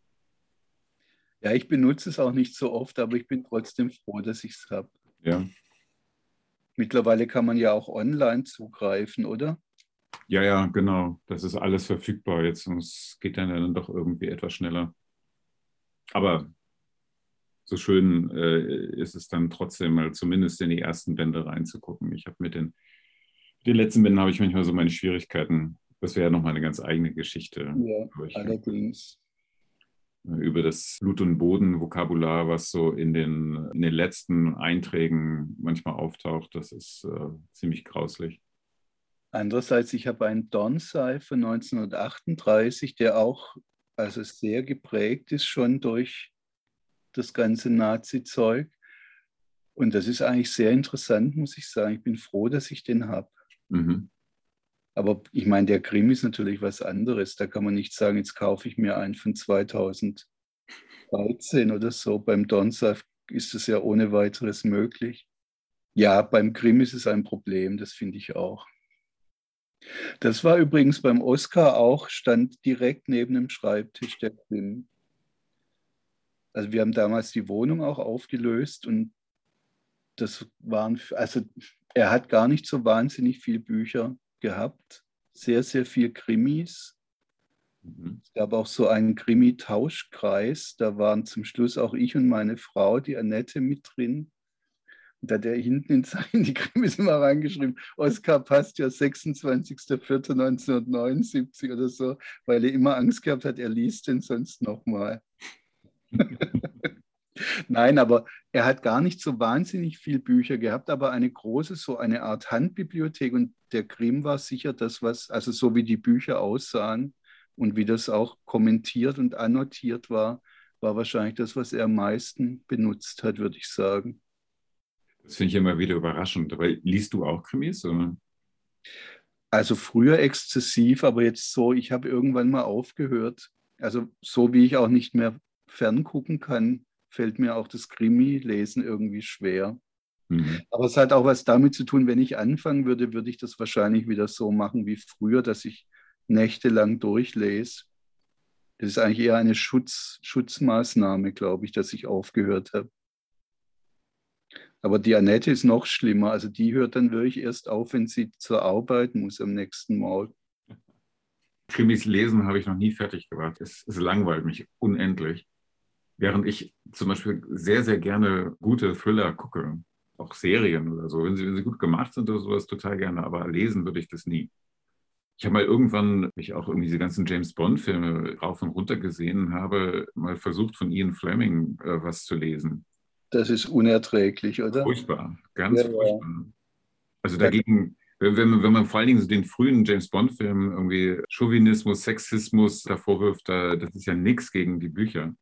Ja, ich benutze es auch nicht so oft, aber ich bin trotzdem froh, dass ich es habe. Ja. Mittlerweile kann man ja auch online zugreifen, oder? Ja, ja, genau. Das ist alles verfügbar jetzt und es geht dann, dann doch irgendwie etwas schneller. Aber so schön äh, ist es dann trotzdem mal zumindest in die ersten Bände reinzugucken. Ich habe mit den, den letzten Bänden habe ich manchmal so meine Schwierigkeiten, das wäre nochmal eine ganz eigene Geschichte. Ja, allerdings. Über das Blut- und Boden-Vokabular, was so in den, in den letzten Einträgen manchmal auftaucht, das ist äh, ziemlich grauslich. Andererseits, ich habe einen Donsai von 1938, der auch also sehr geprägt ist schon durch das ganze Nazi-Zeug. Und das ist eigentlich sehr interessant, muss ich sagen. Ich bin froh, dass ich den habe. Mhm. Aber ich meine, der Grimm ist natürlich was anderes. Da kann man nicht sagen, jetzt kaufe ich mir einen von 2013 oder so. Beim Donsaft ist es ja ohne weiteres möglich. Ja, beim Grimm ist es ein Problem, das finde ich auch. Das war übrigens beim Oscar auch, stand direkt neben dem Schreibtisch der Grimm. Also wir haben damals die Wohnung auch aufgelöst und das waren, also er hat gar nicht so wahnsinnig viele Bücher gehabt, sehr, sehr viel Krimis. Mhm. Es gab auch so einen Krimi-Tauschkreis, da waren zum Schluss auch ich und meine Frau, die Annette, mit drin. Und da hat er hinten in, in die Krimis immer reingeschrieben, Oskar passt ja 26.04.1979 oder so, weil er immer Angst gehabt hat, er liest den sonst nochmal. Nein, aber er hat gar nicht so wahnsinnig viel Bücher gehabt, aber eine große, so eine Art Handbibliothek. Und der Grimm war sicher das, was, also so wie die Bücher aussahen und wie das auch kommentiert und annotiert war, war wahrscheinlich das, was er am meisten benutzt hat, würde ich sagen. Das finde ich immer wieder überraschend. Aber liest du auch Krimis? Oder? Also früher exzessiv, aber jetzt so, ich habe irgendwann mal aufgehört. Also so wie ich auch nicht mehr ferngucken kann, fällt mir auch das Krimi-Lesen irgendwie schwer. Mhm. Aber es hat auch was damit zu tun, wenn ich anfangen würde, würde ich das wahrscheinlich wieder so machen wie früher, dass ich nächtelang durchlese. Das ist eigentlich eher eine Schutz, Schutzmaßnahme, glaube ich, dass ich aufgehört habe. Aber die Annette ist noch schlimmer. Also die hört dann wirklich erst auf, wenn sie zur Arbeit muss am nächsten Morgen. Krimis lesen habe ich noch nie fertig gebracht. Es, es langweilt mich unendlich. Während ich zum Beispiel sehr, sehr gerne gute Thriller gucke, auch Serien oder so, wenn sie, wenn sie gut gemacht sind oder sowas, total gerne, aber lesen würde ich das nie. Ich habe mal irgendwann, ich auch irgendwie diese ganzen James Bond-Filme rauf und runter gesehen habe, mal versucht von Ian Fleming äh, was zu lesen. Das ist unerträglich, oder? Furchtbar, ganz ja, furchtbar. Ja. Also dagegen, wenn, wenn, man vor allen Dingen so den frühen James Bond-Filmen irgendwie Chauvinismus, Sexismus davor wirft, da, das ist ja nichts gegen die Bücher.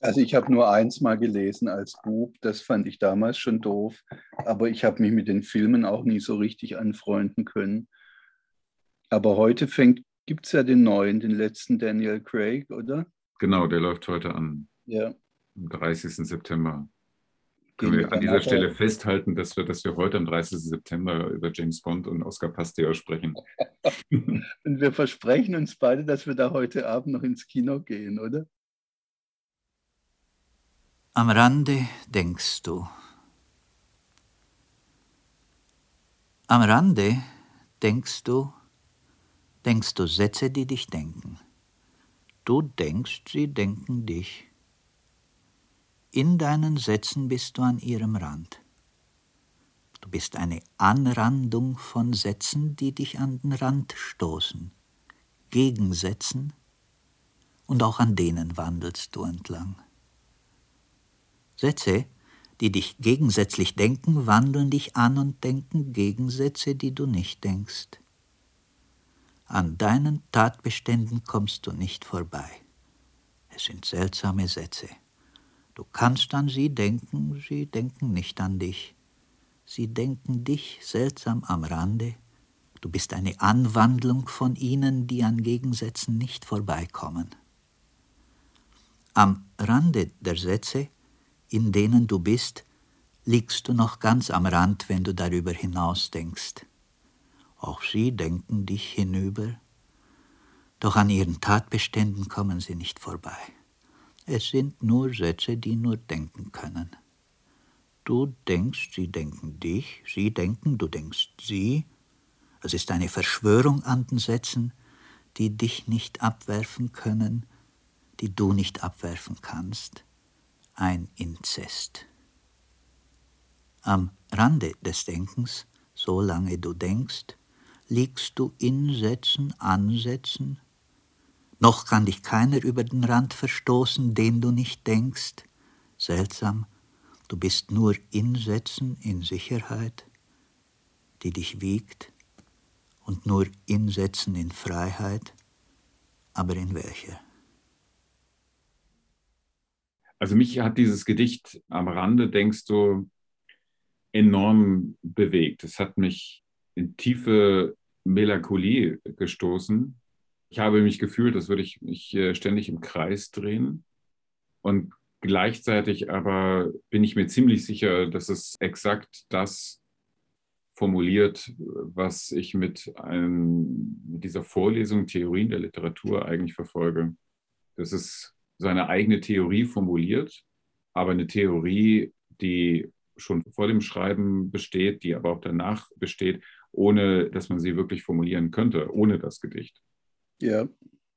Also ich habe nur eins mal gelesen als Bub, das fand ich damals schon doof, aber ich habe mich mit den Filmen auch nie so richtig anfreunden können. Aber heute gibt es ja den neuen, den letzten Daniel Craig, oder? Genau, der läuft heute an. Ja. Am 30. September. Können wir an dieser Stelle festhalten, dass wir, dass wir heute am 30. September über James Bond und Oscar Pasteur sprechen. und wir versprechen uns beide, dass wir da heute Abend noch ins Kino gehen, oder? Am Rande denkst du. Am Rande denkst du, denkst du Sätze, die dich denken. Du denkst, sie denken dich. In deinen Sätzen bist du an ihrem Rand. Du bist eine Anrandung von Sätzen, die dich an den Rand stoßen, Gegensätzen, und auch an denen wandelst du entlang. Sätze, die dich gegensätzlich denken, wandeln dich an und denken Gegensätze, die du nicht denkst. An deinen Tatbeständen kommst du nicht vorbei. Es sind seltsame Sätze. Du kannst an sie denken, sie denken nicht an dich. Sie denken dich seltsam am Rande. Du bist eine Anwandlung von ihnen, die an Gegensätzen nicht vorbeikommen. Am Rande der Sätze in denen du bist, liegst du noch ganz am Rand, wenn du darüber hinaus denkst. Auch sie denken dich hinüber, doch an ihren Tatbeständen kommen sie nicht vorbei. Es sind nur Sätze, die nur denken können. Du denkst, sie denken dich, sie denken, du denkst sie. Es ist eine Verschwörung an den Sätzen, die dich nicht abwerfen können, die du nicht abwerfen kannst ein Inzest. Am Rande des Denkens, solange du denkst, liegst du in Sätzen, Ansätzen, noch kann dich keiner über den Rand verstoßen, den du nicht denkst. Seltsam, du bist nur in Sätzen, in Sicherheit, die dich wiegt, und nur in Sätzen in Freiheit, aber in welcher? Also mich hat dieses Gedicht am Rande, denkst du, enorm bewegt. Es hat mich in tiefe Melancholie gestoßen. Ich habe mich gefühlt, als würde ich mich äh, ständig im Kreis drehen. Und Gleichzeitig aber bin ich mir ziemlich sicher, dass es exakt das formuliert, was ich mit, einem, mit dieser Vorlesung Theorien der Literatur eigentlich verfolge. Das ist seine eigene Theorie formuliert, aber eine Theorie, die schon vor dem Schreiben besteht, die aber auch danach besteht, ohne dass man sie wirklich formulieren könnte, ohne das Gedicht. Ja.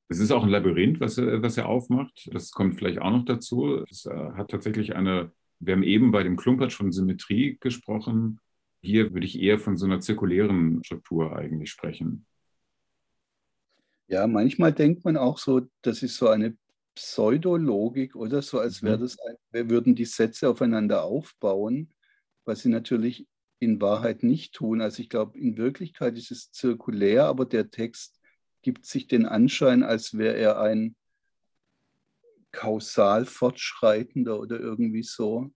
Es ist auch ein Labyrinth, was er, was er aufmacht. Das kommt vielleicht auch noch dazu. Es äh, hat tatsächlich eine, wir haben eben bei dem Klumpatsch von Symmetrie gesprochen. Hier würde ich eher von so einer zirkulären Struktur eigentlich sprechen. Ja, manchmal denkt man auch so, das ist so eine Pseudologik oder so, als wäre mhm. das, wir würden die Sätze aufeinander aufbauen, was sie natürlich in Wahrheit nicht tun. Also ich glaube, in Wirklichkeit ist es zirkulär, aber der Text gibt sich den Anschein, als wäre er ein kausal fortschreitender oder irgendwie so.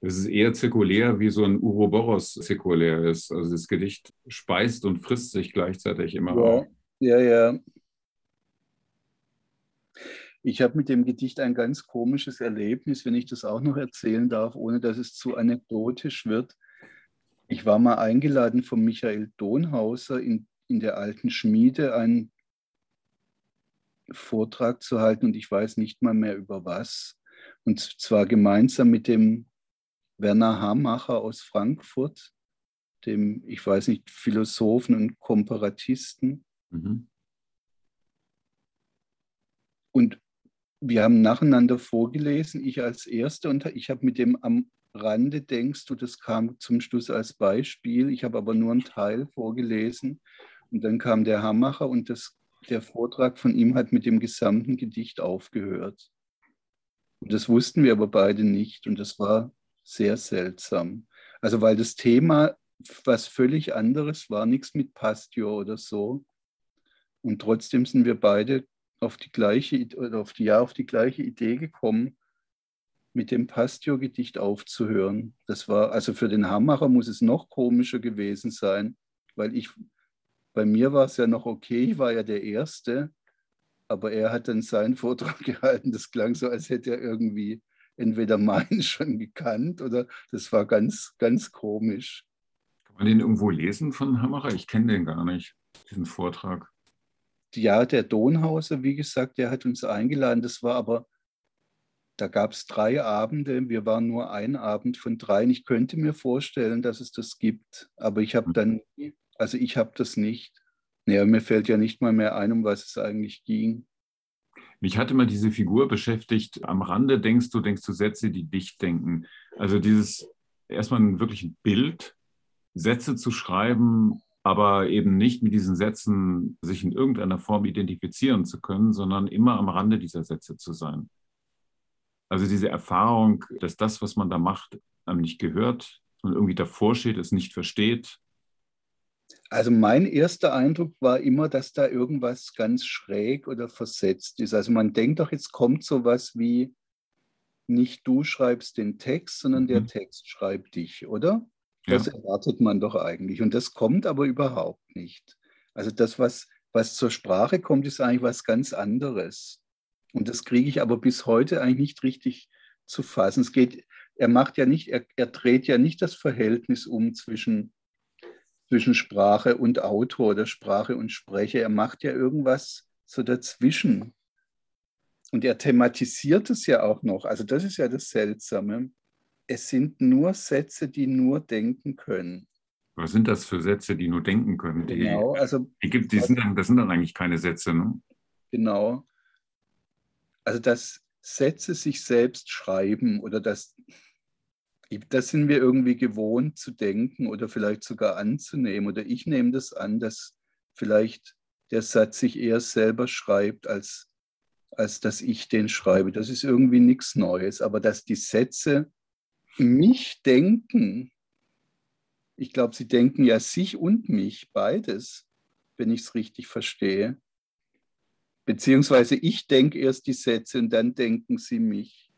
Es ist eher zirkulär, wie so ein Uroboros zirkulär ist. Also das Gedicht speist und frisst sich gleichzeitig immer. Ja, ja, ja. Ich habe mit dem Gedicht ein ganz komisches Erlebnis, wenn ich das auch noch erzählen darf, ohne dass es zu anekdotisch wird. Ich war mal eingeladen von Michael Donhauser in, in der alten Schmiede einen Vortrag zu halten und ich weiß nicht mal mehr über was. Und zwar gemeinsam mit dem Werner Hamacher aus Frankfurt, dem, ich weiß nicht, Philosophen und Komparatisten. Mhm. Und wir haben nacheinander vorgelesen, ich als Erster und ich habe mit dem am Rande denkst du, das kam zum Schluss als Beispiel. Ich habe aber nur einen Teil vorgelesen. Und dann kam der Hammacher und das, der Vortrag von ihm hat mit dem gesamten Gedicht aufgehört. Und das wussten wir aber beide nicht. Und das war sehr seltsam. Also weil das Thema was völlig anderes war, nichts mit Pastio oder so. Und trotzdem sind wir beide auf die gleiche, oder auf die, ja, auf die gleiche Idee gekommen, mit dem Pastio-Gedicht aufzuhören. Das war, also für den Hammacher muss es noch komischer gewesen sein, weil ich, bei mir war es ja noch okay, ich war ja der Erste, aber er hat dann seinen Vortrag gehalten. Das klang so, als hätte er irgendwie entweder meinen schon gekannt oder das war ganz, ganz komisch. Kann man den irgendwo lesen von Hammacher? Ich kenne den gar nicht, diesen Vortrag. Ja, der Donhauser, wie gesagt, der hat uns eingeladen. Das war aber da gab es drei Abende. Wir waren nur ein Abend von dreien. Ich könnte mir vorstellen, dass es das gibt, aber ich habe dann, also ich habe das nicht. Naja, mir fällt ja nicht mal mehr ein, um was es eigentlich ging. Mich hatte mal diese Figur beschäftigt. Am Rande denkst du, denkst du Sätze, die dich denken. Also dieses erstmal ein wirklich ein Bild, Sätze zu schreiben, aber eben nicht mit diesen Sätzen sich in irgendeiner Form identifizieren zu können, sondern immer am Rande dieser Sätze zu sein. Also diese Erfahrung, dass das, was man da macht, einem nicht gehört und irgendwie davor steht, es nicht versteht. Also mein erster Eindruck war immer, dass da irgendwas ganz schräg oder versetzt ist. Also man denkt doch, jetzt kommt sowas wie, nicht du schreibst den Text, sondern mhm. der Text schreibt dich, oder? Das ja. erwartet man doch eigentlich. Und das kommt aber überhaupt nicht. Also das, was, was zur Sprache kommt, ist eigentlich was ganz anderes. Und das kriege ich aber bis heute eigentlich nicht richtig zu fassen. Es geht, er macht ja nicht, er, er dreht ja nicht das Verhältnis um zwischen, zwischen Sprache und Autor oder Sprache und Sprecher. Er macht ja irgendwas so dazwischen. Und er thematisiert es ja auch noch. Also das ist ja das Seltsame. Es sind nur Sätze, die nur denken können. Was sind das für Sätze, die nur denken können? Die, genau, also die gibt, die sind dann, das sind dann eigentlich keine Sätze, ne? Genau. Also dass Sätze sich selbst schreiben oder das, das sind wir irgendwie gewohnt zu denken oder vielleicht sogar anzunehmen. Oder ich nehme das an, dass vielleicht der Satz sich eher selber schreibt, als, als dass ich den schreibe. Das ist irgendwie nichts Neues. Aber dass die Sätze mich denken, ich glaube, sie denken ja sich und mich, beides, wenn ich es richtig verstehe. Beziehungsweise ich denke erst die Sätze und dann denken sie mich.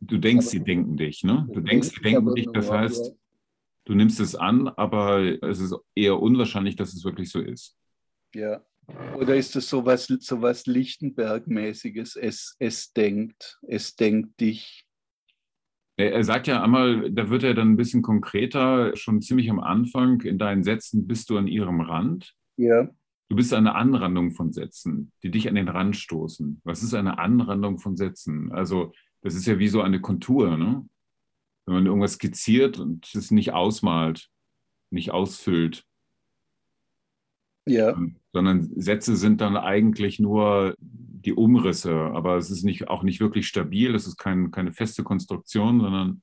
Du denkst, aber, sie denken dich, ne? Du denkst, sie denken dich, das heißt, du nimmst es an, aber es ist eher unwahrscheinlich, dass es wirklich so ist. Ja, Oder ist das sowas, sowas Lichtenberg-mäßiges? Es, es denkt, es denkt dich. Er sagt ja einmal, da wird er dann ein bisschen konkreter, schon ziemlich am Anfang, in deinen Sätzen bist du an ihrem Rand. Ja. Du bist eine Anrandung von Sätzen, die dich an den Rand stoßen. Was ist eine Anrandung von Sätzen? Also, das ist ja wie so eine Kontur, ne? Wenn man irgendwas skizziert und es nicht ausmalt, nicht ausfüllt. Ja. Sondern Sätze sind dann eigentlich nur die Umrisse, aber es ist nicht, auch nicht wirklich stabil, es ist kein, keine feste Konstruktion, sondern.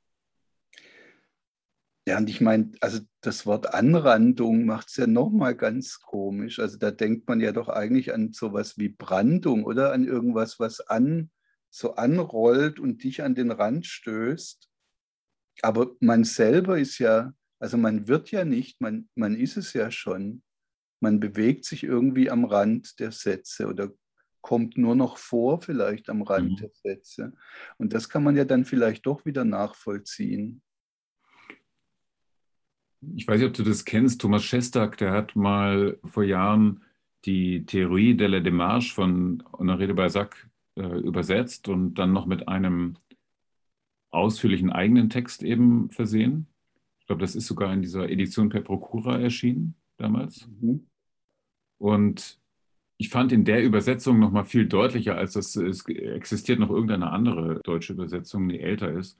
Ja, und ich meine, also das Wort Anrandung macht es ja nochmal ganz komisch. Also da denkt man ja doch eigentlich an sowas wie Brandung oder an irgendwas, was an, so anrollt und dich an den Rand stößt. Aber man selber ist ja, also man wird ja nicht, man, man ist es ja schon. Man bewegt sich irgendwie am Rand der Sätze oder kommt nur noch vor, vielleicht am Rand mhm. der Sätze. Und das kann man ja dann vielleicht doch wieder nachvollziehen. Ich weiß nicht, ob du das kennst. Thomas Schestak, der hat mal vor Jahren die Theorie de la Démarche von Honoré de Balzac äh, übersetzt und dann noch mit einem ausführlichen eigenen Text eben versehen. Ich glaube, das ist sogar in dieser Edition per Procura erschienen damals. Mhm. Und ich fand in der Übersetzung noch mal viel deutlicher, als das es existiert noch irgendeine andere deutsche Übersetzung, die älter ist.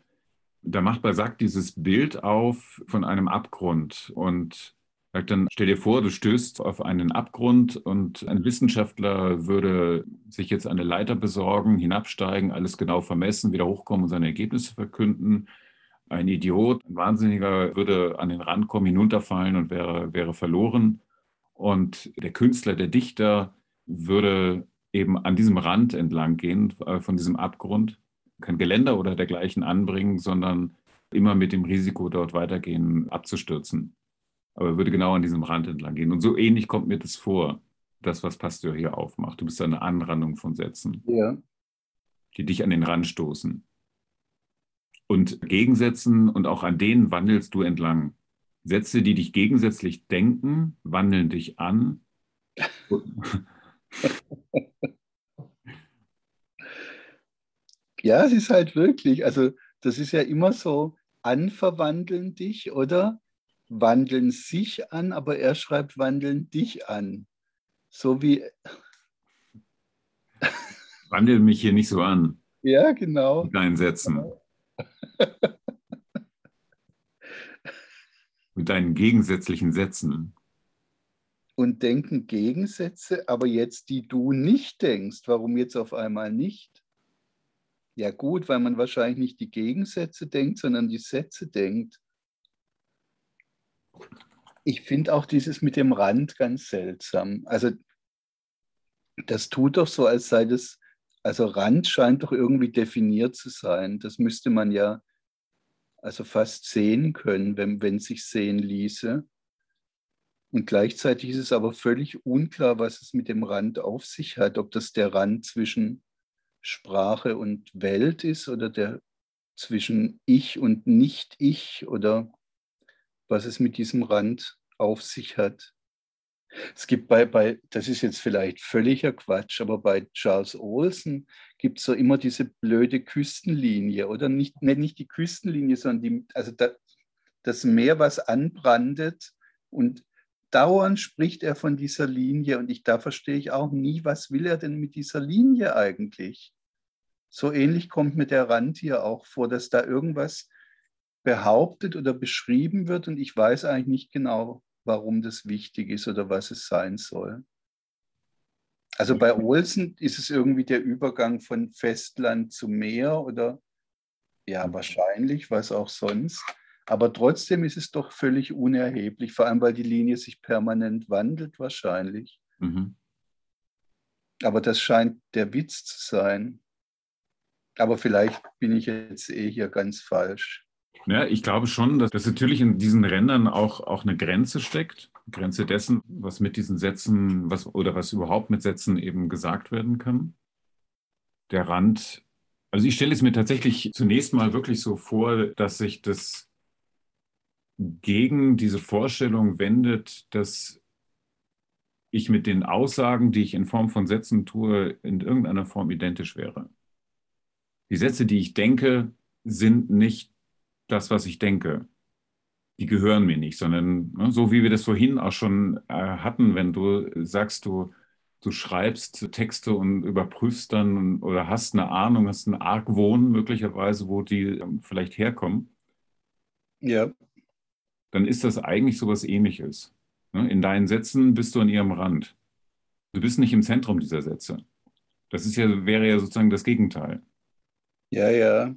Da macht Balzac dieses Bild auf von einem Abgrund und sagt dann, stell dir vor, du stößt auf einen Abgrund und ein Wissenschaftler würde sich jetzt eine Leiter besorgen, hinabsteigen, alles genau vermessen, wieder hochkommen und seine Ergebnisse verkünden. Ein Idiot, ein Wahnsinniger würde an den Rand kommen, hinunterfallen und wäre, wäre verloren. Und der Künstler, der Dichter würde eben an diesem Rand entlang gehen, äh, von diesem Abgrund, kein Geländer oder dergleichen anbringen, sondern immer mit dem Risiko, dort weitergehen, abzustürzen. Aber er würde genau an diesem Rand entlang gehen. Und so ähnlich kommt mir das vor, das, was Pasteur hier aufmacht. Du bist eine Anrandung von Sätzen, ja. die dich an den Rand stoßen. Und Gegensätzen und auch an denen wandelst du entlang. Sätze, die dich gegensätzlich denken, wandeln dich an. ja, es ist halt wirklich, also das ist ja immer so, anverwandeln dich oder wandeln sich an, aber er schreibt wandeln dich an. So wie. Wandel mich hier nicht so an. Ja, genau. Mit deinen Sätzen. Mit deinen gegensätzlichen Sätzen. Und denken Gegensätze, aber jetzt die du nicht denkst. Warum jetzt auf einmal nicht? Ja gut, weil man wahrscheinlich nicht die Gegensätze denkt, sondern die Sätze denkt. Ich finde auch dieses mit dem Rand ganz seltsam. Also das tut doch so, als sei das, also Rand scheint doch irgendwie definiert zu sein. Das müsste man ja also fast sehen können, wenn, wenn sich sehen ließe. Und gleichzeitig ist es aber völlig unklar, was es mit dem Rand auf sich hat, ob das der Rand zwischen Sprache und Welt ist oder der zwischen Ich und Nicht-Ich oder was es mit diesem Rand auf sich hat. Es gibt bei, bei, das ist jetzt vielleicht völliger Quatsch, aber bei Charles Olsen gibt es so immer diese blöde Küstenlinie oder nicht, nicht die Küstenlinie, sondern die, also da, das Meer, was anbrandet und dauernd spricht er von dieser Linie und ich, da verstehe ich auch nie, was will er denn mit dieser Linie eigentlich? So ähnlich kommt mir der Rand hier auch vor, dass da irgendwas behauptet oder beschrieben wird und ich weiß eigentlich nicht genau, warum das wichtig ist oder was es sein soll. Also bei Olsen ist es irgendwie der Übergang von Festland zu Meer oder ja, wahrscheinlich, was auch sonst. Aber trotzdem ist es doch völlig unerheblich, vor allem weil die Linie sich permanent wandelt, wahrscheinlich. Mhm. Aber das scheint der Witz zu sein. Aber vielleicht bin ich jetzt eh hier ganz falsch. Ja, ich glaube schon, dass, dass natürlich in diesen Rändern auch, auch eine Grenze steckt. Grenze dessen, was mit diesen Sätzen, was oder was überhaupt mit Sätzen eben gesagt werden kann. Der Rand, also ich stelle es mir tatsächlich zunächst mal wirklich so vor, dass sich das gegen diese Vorstellung wendet, dass ich mit den Aussagen, die ich in Form von Sätzen tue, in irgendeiner Form identisch wäre. Die Sätze, die ich denke, sind nicht das, was ich denke. Die gehören mir nicht, sondern ne, so wie wir das vorhin auch schon äh, hatten, wenn du sagst, du, du schreibst Texte und überprüfst dann oder hast eine Ahnung, hast einen Argwohn möglicherweise, wo die ähm, vielleicht herkommen. Ja. Dann ist das eigentlich so was ähnliches. Ne? In deinen Sätzen bist du an ihrem Rand. Du bist nicht im Zentrum dieser Sätze. Das ist ja, wäre ja sozusagen das Gegenteil. Ja, ja.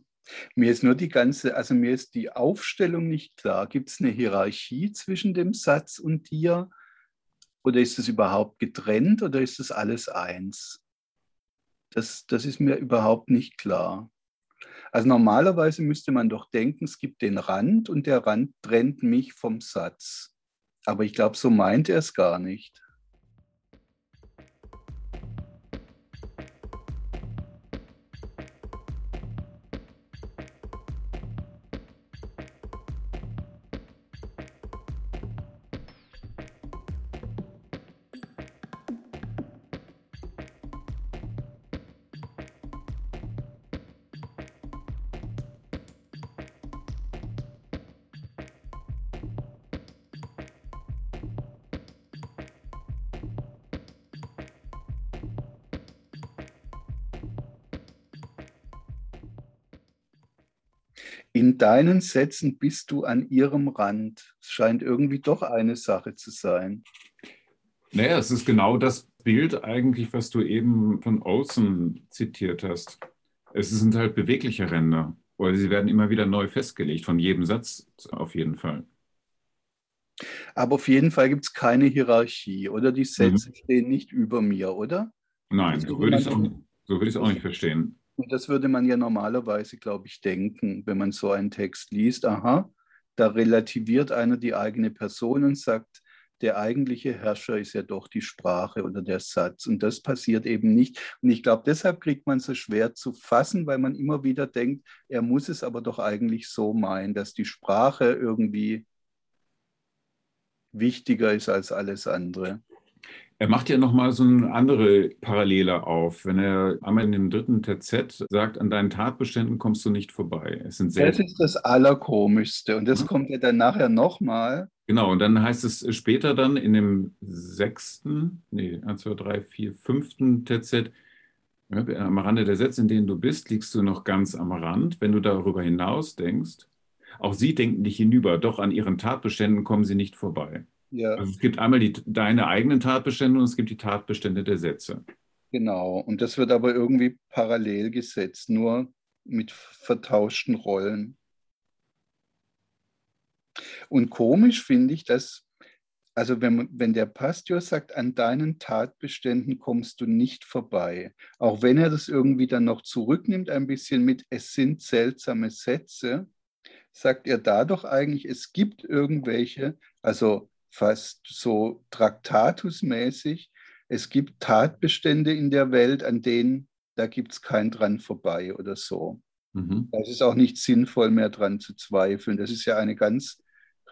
Mir ist nur die ganze, also mir ist die Aufstellung nicht klar. Gibt es eine Hierarchie zwischen dem Satz und dir? Oder ist es überhaupt getrennt oder ist es alles eins? Das, das ist mir überhaupt nicht klar. Also normalerweise müsste man doch denken, es gibt den Rand und der Rand trennt mich vom Satz. Aber ich glaube, so meint er es gar nicht. In deinen Sätzen bist du an ihrem Rand. Es scheint irgendwie doch eine Sache zu sein. Naja, es ist genau das Bild eigentlich, was du eben von Olsen zitiert hast. Es sind halt bewegliche Ränder, oder sie werden immer wieder neu festgelegt, von jedem Satz auf jeden Fall. Aber auf jeden Fall gibt es keine Hierarchie, oder? Die Sätze mhm. stehen nicht über mir, oder? Nein, so würde ich es auch, so würd auch nicht verstehen. Und das würde man ja normalerweise, glaube ich, denken, wenn man so einen Text liest. Aha, da relativiert einer die eigene Person und sagt, der eigentliche Herrscher ist ja doch die Sprache oder der Satz. Und das passiert eben nicht. Und ich glaube, deshalb kriegt man so schwer zu fassen, weil man immer wieder denkt, er muss es aber doch eigentlich so meinen, dass die Sprache irgendwie wichtiger ist als alles andere. Er macht ja nochmal so eine andere Parallele auf, wenn er einmal in dem dritten TZ sagt, an deinen Tatbeständen kommst du nicht vorbei. Es sind das ist das Allerkomischste und das ja. kommt ja dann nachher nochmal. Genau, und dann heißt es später dann in dem sechsten, nee, 1, 2, 3, 4, fünften TZ, am Rande der Sätze, in denen du bist, liegst du noch ganz am Rand. Wenn du darüber hinaus denkst, auch sie denken dich hinüber, doch an ihren Tatbeständen kommen sie nicht vorbei. Ja. Also es gibt einmal die, deine eigenen Tatbestände und es gibt die Tatbestände der Sätze. Genau, und das wird aber irgendwie parallel gesetzt, nur mit vertauschten Rollen. Und komisch finde ich, dass, also wenn, wenn der Pastor sagt, an deinen Tatbeständen kommst du nicht vorbei, auch wenn er das irgendwie dann noch zurücknimmt, ein bisschen mit, es sind seltsame Sätze, sagt er da doch eigentlich, es gibt irgendwelche, also fast so traktatusmäßig. Es gibt Tatbestände in der Welt, an denen da gibt es kein dran vorbei oder so. Mhm. Da ist auch nicht sinnvoll mehr dran zu zweifeln. Das ist ja eine ganz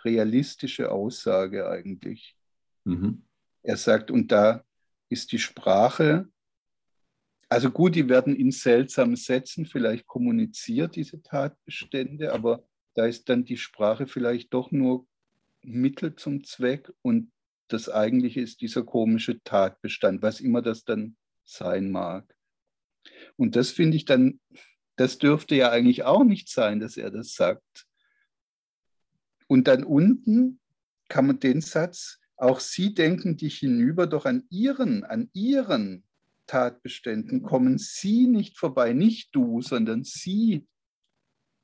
realistische Aussage eigentlich. Mhm. Er sagt, und da ist die Sprache, also gut, die werden in seltsamen Sätzen vielleicht kommuniziert, diese Tatbestände, aber da ist dann die Sprache vielleicht doch nur Mittel zum Zweck und das eigentliche ist dieser komische Tatbestand, was immer das dann sein mag. Und das finde ich dann, das dürfte ja eigentlich auch nicht sein, dass er das sagt. Und dann unten kann man den Satz, auch Sie denken dich hinüber, doch an Ihren, an Ihren Tatbeständen kommen Sie nicht vorbei, nicht du, sondern Sie.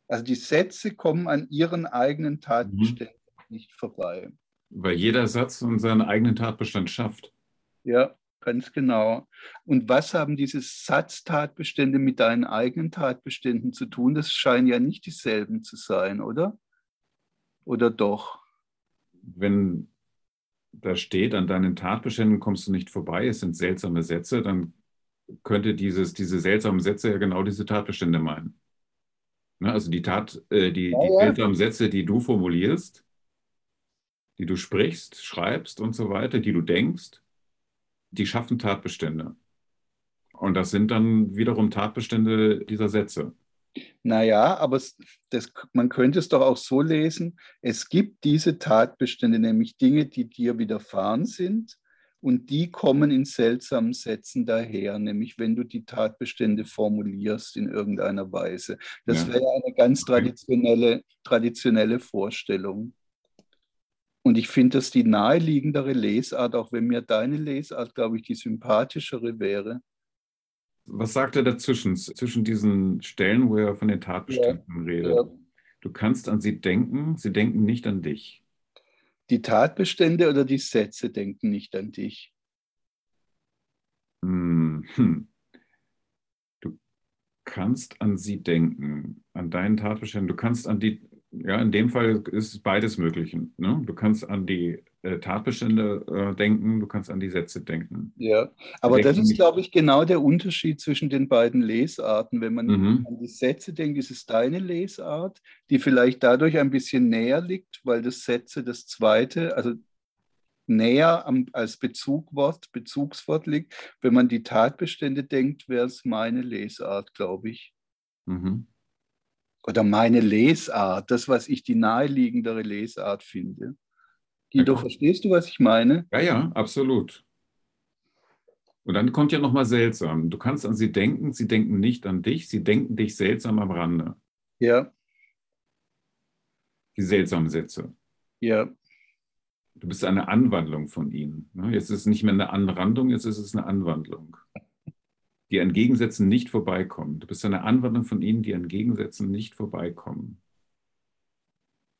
Also die Sätze kommen an Ihren eigenen mhm. Tatbeständen nicht vorbei. Weil jeder Satz seinen eigenen Tatbestand schafft. Ja, ganz genau. Und was haben diese Satztatbestände mit deinen eigenen Tatbeständen zu tun? Das scheinen ja nicht dieselben zu sein, oder? Oder doch? Wenn da steht, an deinen Tatbeständen kommst du nicht vorbei, es sind seltsame Sätze, dann könnte dieses, diese seltsamen Sätze ja genau diese Tatbestände meinen. Ne, also die, Tat, äh, die, ja, die ja. seltsamen Sätze, die du formulierst, die du sprichst, schreibst und so weiter, die du denkst, die schaffen Tatbestände. Und das sind dann wiederum Tatbestände dieser Sätze. Naja, aber es, das, man könnte es doch auch so lesen, es gibt diese Tatbestände, nämlich Dinge, die dir widerfahren sind und die kommen in seltsamen Sätzen daher, nämlich wenn du die Tatbestände formulierst in irgendeiner Weise. Das ja. wäre eine ganz traditionelle, traditionelle Vorstellung. Und ich finde das die naheliegendere Lesart, auch wenn mir deine Lesart, glaube ich, die sympathischere wäre. Was sagt er dazwischen, zwischen diesen Stellen, wo er von den Tatbeständen ja, redet? Ja. Du kannst an sie denken, sie denken nicht an dich. Die Tatbestände oder die Sätze denken nicht an dich? Hm. hm. Du kannst an sie denken, an deinen Tatbeständen. Du kannst an die ja, in dem Fall ist beides möglich. Ne? Du kannst an die äh, Tatbestände äh, denken, du kannst an die Sätze denken. Ja, aber das ist, glaube ich, genau der Unterschied zwischen den beiden Lesarten. Wenn man mhm. an die Sätze denkt, ist es deine Lesart, die vielleicht dadurch ein bisschen näher liegt, weil das Sätze das zweite, also näher am, als Bezugwort, Bezugswort liegt. Wenn man die Tatbestände denkt, wäre es meine Lesart, glaube ich. Mhm oder meine Lesart, das, was ich die naheliegendere Lesart finde. Guido, ja, verstehst du, was ich meine? Ja, ja, absolut. Und dann kommt ja nochmal seltsam. Du kannst an sie denken, sie denken nicht an dich, sie denken dich seltsam am Rande. Ja. Die seltsamen Sätze. Ja. Du bist eine Anwandlung von ihnen. Ne? Jetzt ist es nicht mehr eine Anrandung, jetzt ist es eine Anwandlung die an Gegensätzen nicht vorbeikommen. Du bist eine Anwandlung von ihnen, die an Gegensätzen nicht vorbeikommen.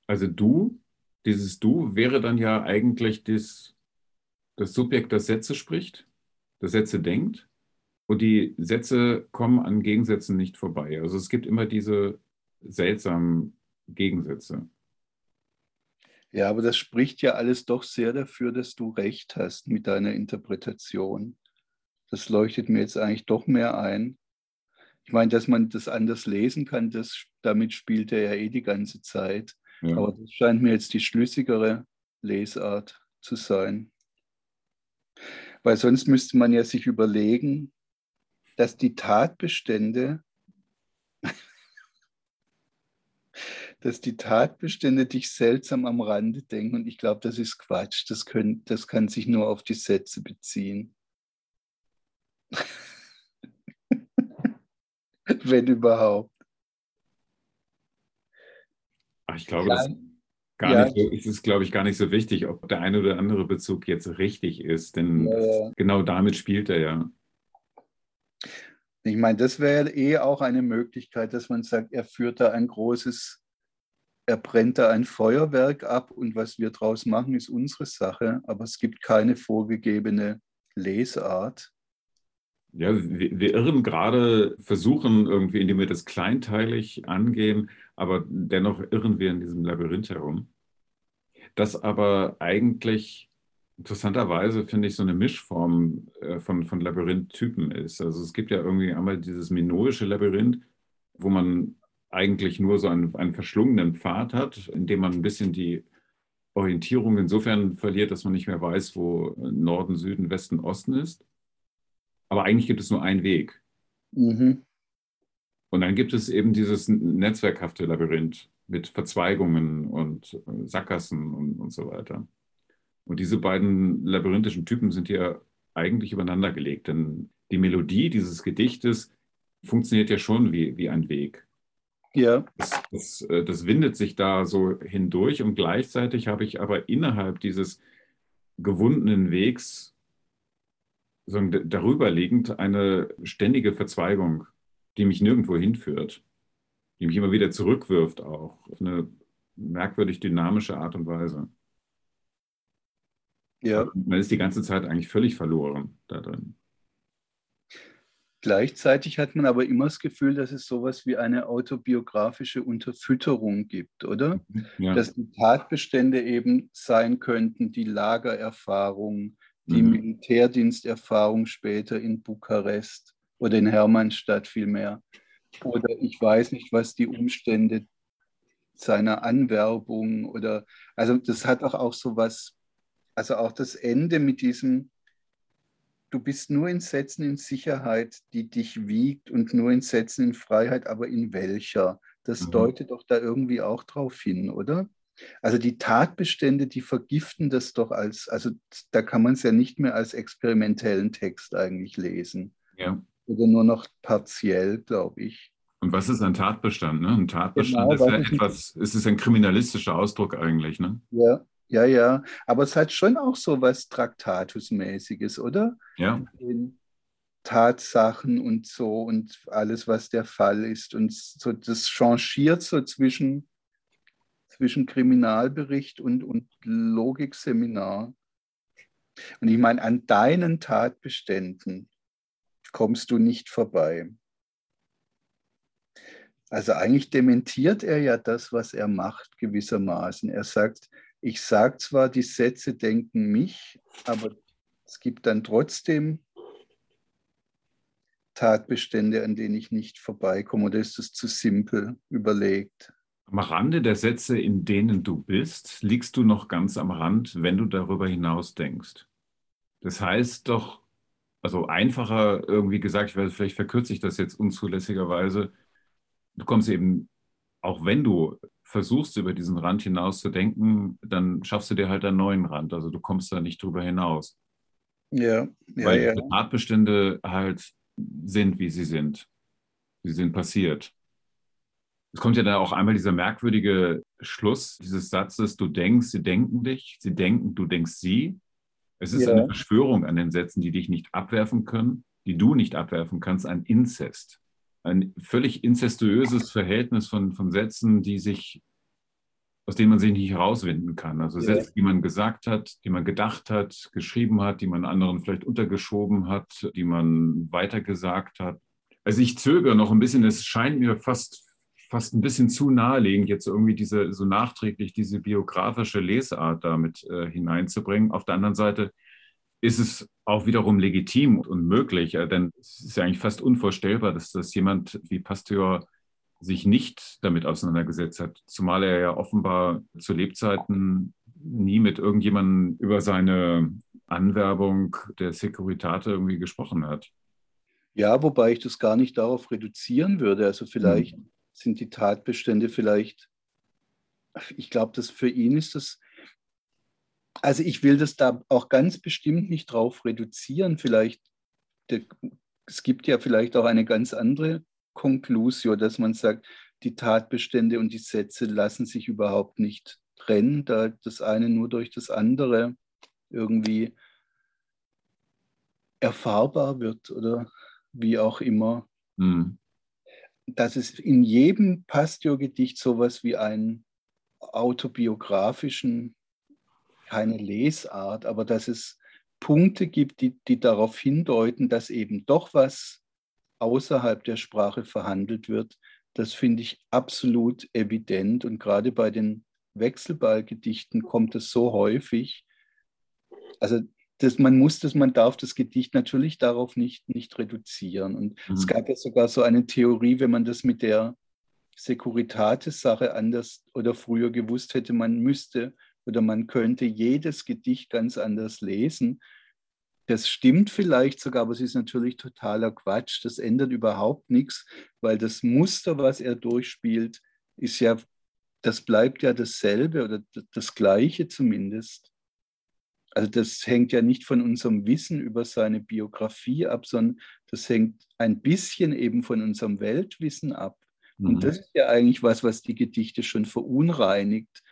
Also du, dieses Du wäre dann ja eigentlich das, das Subjekt, das Sätze spricht, das Sätze denkt und die Sätze kommen an Gegensätzen nicht vorbei. Also es gibt immer diese seltsamen Gegensätze. Ja, aber das spricht ja alles doch sehr dafür, dass du recht hast mit deiner Interpretation das leuchtet mir jetzt eigentlich doch mehr ein. Ich meine, dass man das anders lesen kann, das, damit spielt er ja eh die ganze Zeit. Ja. Aber das scheint mir jetzt die schlüssigere Lesart zu sein. Weil sonst müsste man ja sich überlegen, dass die Tatbestände, dass die Tatbestände dich seltsam am Rande denken. Und ich glaube, das ist Quatsch. Das, können, das kann sich nur auf die Sätze beziehen. Wenn überhaupt. Ach, ich glaube, das gar ja. nicht so, ist es, glaube ich, gar nicht so wichtig, ob der eine oder andere Bezug jetzt richtig ist, denn ja. genau damit spielt er ja. Ich meine, das wäre eh auch eine Möglichkeit, dass man sagt, er führt da ein großes, er brennt da ein Feuerwerk ab und was wir draus machen, ist unsere Sache, aber es gibt keine vorgegebene Lesart. Ja, wir, wir, irren gerade, versuchen irgendwie, indem wir das kleinteilig angehen, aber dennoch irren wir in diesem Labyrinth herum. Das aber eigentlich interessanterweise, finde ich, so eine Mischform äh, von, von Labyrinth-Typen ist. Also es gibt ja irgendwie einmal dieses minoische Labyrinth, wo man eigentlich nur so einen, einen verschlungenen Pfad hat, in dem man ein bisschen die Orientierung insofern verliert, dass man nicht mehr weiß, wo Norden, Süden, Westen, Osten ist. Aber eigentlich gibt es nur einen Weg. Mhm. Und dann gibt es eben dieses netzwerkhafte Labyrinth mit Verzweigungen und äh, Sackgassen und, und so weiter. Und diese beiden labyrinthischen Typen sind hier eigentlich übereinander gelegt, denn die Melodie dieses Gedichtes funktioniert ja schon wie, wie ein Weg. Ja. Das, das, äh, das windet sich da so hindurch und gleichzeitig habe ich aber innerhalb dieses gewundenen Wegs darüber liegend eine ständige Verzweigung, die mich nirgendwo hinführt, die mich immer wieder zurückwirft, auch auf eine merkwürdig dynamische Art und Weise. Ja. Man ist die ganze Zeit eigentlich völlig verloren da drin. Gleichzeitig hat man aber immer das Gefühl, dass es sowas wie eine autobiografische Unterfütterung gibt, oder? Ja. Dass die Tatbestände eben sein könnten, die Lagererfahrung, die mhm. Militärdiensterfahrung später in Bukarest oder in Hermannstadt vielmehr. Oder ich weiß nicht, was die Umstände seiner Anwerbung oder, also das hat auch, auch so was, also auch das Ende mit diesem, du bist nur in Sätzen in Sicherheit, die dich wiegt und nur in Sätzen in Freiheit, aber in welcher? Das mhm. deutet doch da irgendwie auch drauf hin, oder? Also die Tatbestände, die vergiften das doch als, also da kann man es ja nicht mehr als experimentellen Text eigentlich lesen. Ja. Oder nur noch partiell, glaube ich. Und was ist ein Tatbestand? Ne? Ein Tatbestand genau, ist ja etwas, es ist ein kriminalistischer Ausdruck eigentlich, ne? Ja, ja, ja. Aber es hat schon auch so was Traktatusmäßiges, oder? Ja. In Tatsachen und so und alles, was der Fall ist. Und so, das changiert so zwischen, zwischen Kriminalbericht und, und Logikseminar. Und ich meine, an deinen Tatbeständen kommst du nicht vorbei. Also eigentlich dementiert er ja das, was er macht, gewissermaßen. Er sagt, ich sage zwar, die Sätze denken mich, aber es gibt dann trotzdem Tatbestände, an denen ich nicht vorbeikomme. Oder ist es zu simpel überlegt? Am Rande der Sätze, in denen du bist, liegst du noch ganz am Rand, wenn du darüber hinaus denkst. Das heißt doch, also einfacher irgendwie gesagt, ich weiß, vielleicht verkürze ich das jetzt unzulässigerweise, du kommst eben, auch wenn du versuchst, über diesen Rand hinaus zu denken, dann schaffst du dir halt einen neuen Rand. Also du kommst da nicht drüber hinaus. Ja, ja Weil ja. Tatbestände halt sind, wie sie sind. Sie sind passiert. Es kommt ja da auch einmal dieser merkwürdige Schluss dieses Satzes, du denkst, sie denken dich, sie denken, du denkst sie. Es ist ja. eine Verschwörung an den Sätzen, die dich nicht abwerfen können, die du nicht abwerfen kannst, ein Inzest ein völlig inzestuöses Verhältnis von, von Sätzen, die sich, aus denen man sich nicht herauswinden kann. Also ja. Sätze, die man gesagt hat, die man gedacht hat, geschrieben hat, die man anderen vielleicht untergeschoben hat, die man weitergesagt hat. Also ich zögere noch ein bisschen, es scheint mir fast, fast ein bisschen zu naheliegend, jetzt irgendwie diese, so nachträglich diese biografische Lesart damit äh, hineinzubringen. Auf der anderen Seite ist es auch wiederum legitim und möglich, denn es ist ja eigentlich fast unvorstellbar, dass das jemand wie Pasteur sich nicht damit auseinandergesetzt hat, zumal er ja offenbar zu Lebzeiten nie mit irgendjemandem über seine Anwerbung der Securitate irgendwie gesprochen hat. Ja, wobei ich das gar nicht darauf reduzieren würde. Also vielleicht hm. Sind die Tatbestände vielleicht, ich glaube, dass für ihn ist das also ich will das da auch ganz bestimmt nicht drauf reduzieren. Vielleicht, es gibt ja vielleicht auch eine ganz andere Konklusion, dass man sagt, die Tatbestände und die Sätze lassen sich überhaupt nicht trennen, da das eine nur durch das andere irgendwie erfahrbar wird oder wie auch immer. Mhm. Dass es in jedem Pastor-Gedicht sowas wie einen autobiografischen keine Lesart, aber dass es Punkte gibt, die, die darauf hindeuten, dass eben doch was außerhalb der Sprache verhandelt wird, das finde ich absolut evident. Und gerade bei den Wechselballgedichten kommt es so häufig. Also das, man muss das, man darf das Gedicht natürlich darauf nicht, nicht reduzieren. Und mhm. es gab ja sogar so eine Theorie, wenn man das mit der Securitates-Sache anders oder früher gewusst hätte, man müsste oder man könnte jedes Gedicht ganz anders lesen. Das stimmt vielleicht sogar, aber es ist natürlich totaler Quatsch. Das ändert überhaupt nichts, weil das Muster, was er durchspielt, ist ja, das bleibt ja dasselbe oder das Gleiche zumindest. Also das hängt ja nicht von unserem Wissen über seine Biografie ab, sondern das hängt ein bisschen eben von unserem Weltwissen ab. Mhm. Und das ist ja eigentlich was, was die Gedichte schon verunreinigt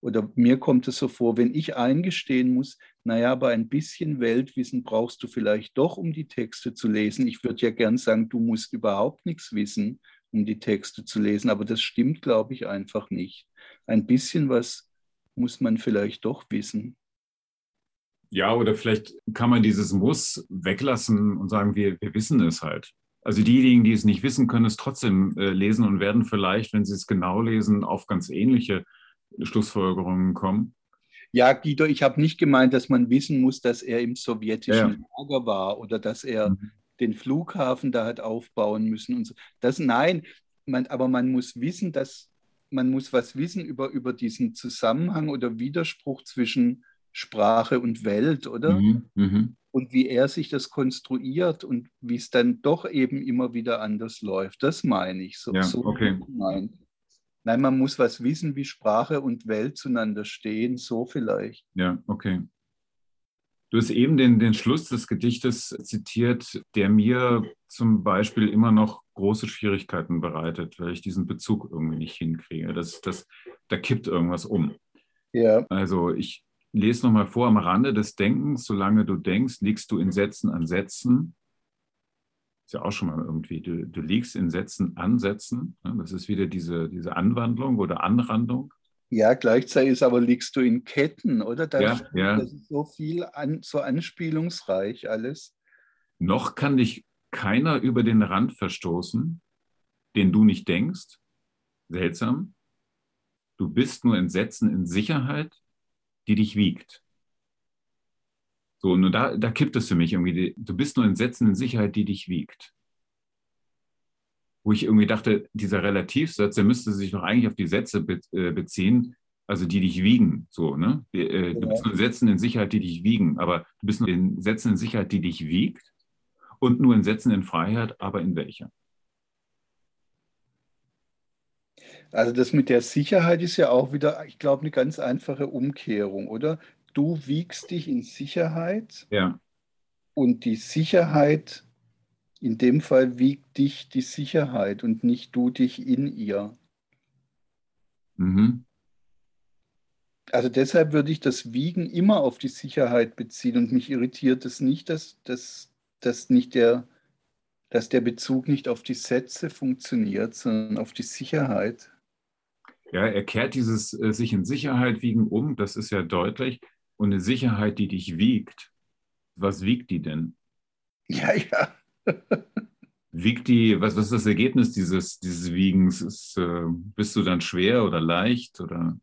oder mir kommt es so vor, wenn ich eingestehen muss, naja, aber ein bisschen Weltwissen brauchst du vielleicht doch, um die Texte zu lesen. Ich würde ja gern sagen, du musst überhaupt nichts wissen, um die Texte zu lesen, aber das stimmt, glaube ich, einfach nicht. Ein bisschen was muss man vielleicht doch wissen. Ja, oder vielleicht kann man dieses Muss weglassen und sagen, wir, wir wissen es halt. Also diejenigen, die es nicht wissen, können es trotzdem äh, lesen und werden vielleicht, wenn sie es genau lesen, auf ganz ähnliche Schlussfolgerungen kommen? Ja, Guido, ich habe nicht gemeint, dass man wissen muss, dass er im sowjetischen ja. Lager war oder dass er mhm. den Flughafen da hat aufbauen müssen und so. Das nein, man, aber man muss wissen, dass man muss was wissen über, über diesen Zusammenhang oder Widerspruch zwischen Sprache und Welt, oder? Mhm. Mhm. und wie er sich das konstruiert und wie es dann doch eben immer wieder anders läuft. Das meine ich. So, ja, so okay. Nein. Nein, man muss was wissen, wie Sprache und Welt zueinander stehen, so vielleicht. Ja, okay. Du hast eben den, den Schluss des Gedichtes zitiert, der mir zum Beispiel immer noch große Schwierigkeiten bereitet, weil ich diesen Bezug irgendwie nicht hinkriege. Das, das, da kippt irgendwas um. Ja. Also ich lese nochmal vor, am Rande des Denkens, solange du denkst, liegst du in Sätzen an Sätzen. Ist ja auch schon mal irgendwie, du, du liegst in Sätzen an Sätzen. Das ist wieder diese, diese Anwandlung oder Anrandung. Ja, gleichzeitig aber liegst du in Ketten, oder? Das, ja, ja. das ist so viel, an, so anspielungsreich alles. Noch kann dich keiner über den Rand verstoßen, den du nicht denkst. Seltsam. Du bist nur in Sätzen in Sicherheit, die dich wiegt. So, und da, da kippt es für mich irgendwie. Du bist nur in Sätzen in Sicherheit, die dich wiegt wo ich irgendwie dachte, dieser Relativsatz, der müsste sich doch eigentlich auf die Sätze äh, beziehen, also die dich wiegen. So, ne? Äh, du bist nur in Sätzen in Sicherheit, die dich wiegen, aber du bist nur in Sätzen in Sicherheit, die dich wiegt und nur in Sätzen in Freiheit, aber in welcher? Also das mit der Sicherheit ist ja auch wieder, ich glaube, eine ganz einfache Umkehrung, oder? Du wiegst dich in Sicherheit ja. und die Sicherheit in dem Fall wiegt dich die Sicherheit und nicht du dich in ihr. Mhm. Also deshalb würde ich das Wiegen immer auf die Sicherheit beziehen und mich irritiert es nicht, dass, dass, dass, nicht der, dass der Bezug nicht auf die Sätze funktioniert, sondern auf die Sicherheit. Ja, er kehrt dieses äh, sich in Sicherheit wiegen um, das ist ja deutlich. Und eine Sicherheit, die dich wiegt, was wiegt die denn? Ja, ja. Wiegt die, was, was ist das Ergebnis dieses, dieses Wiegens? Ist, äh, bist du dann schwer oder leicht? Oder?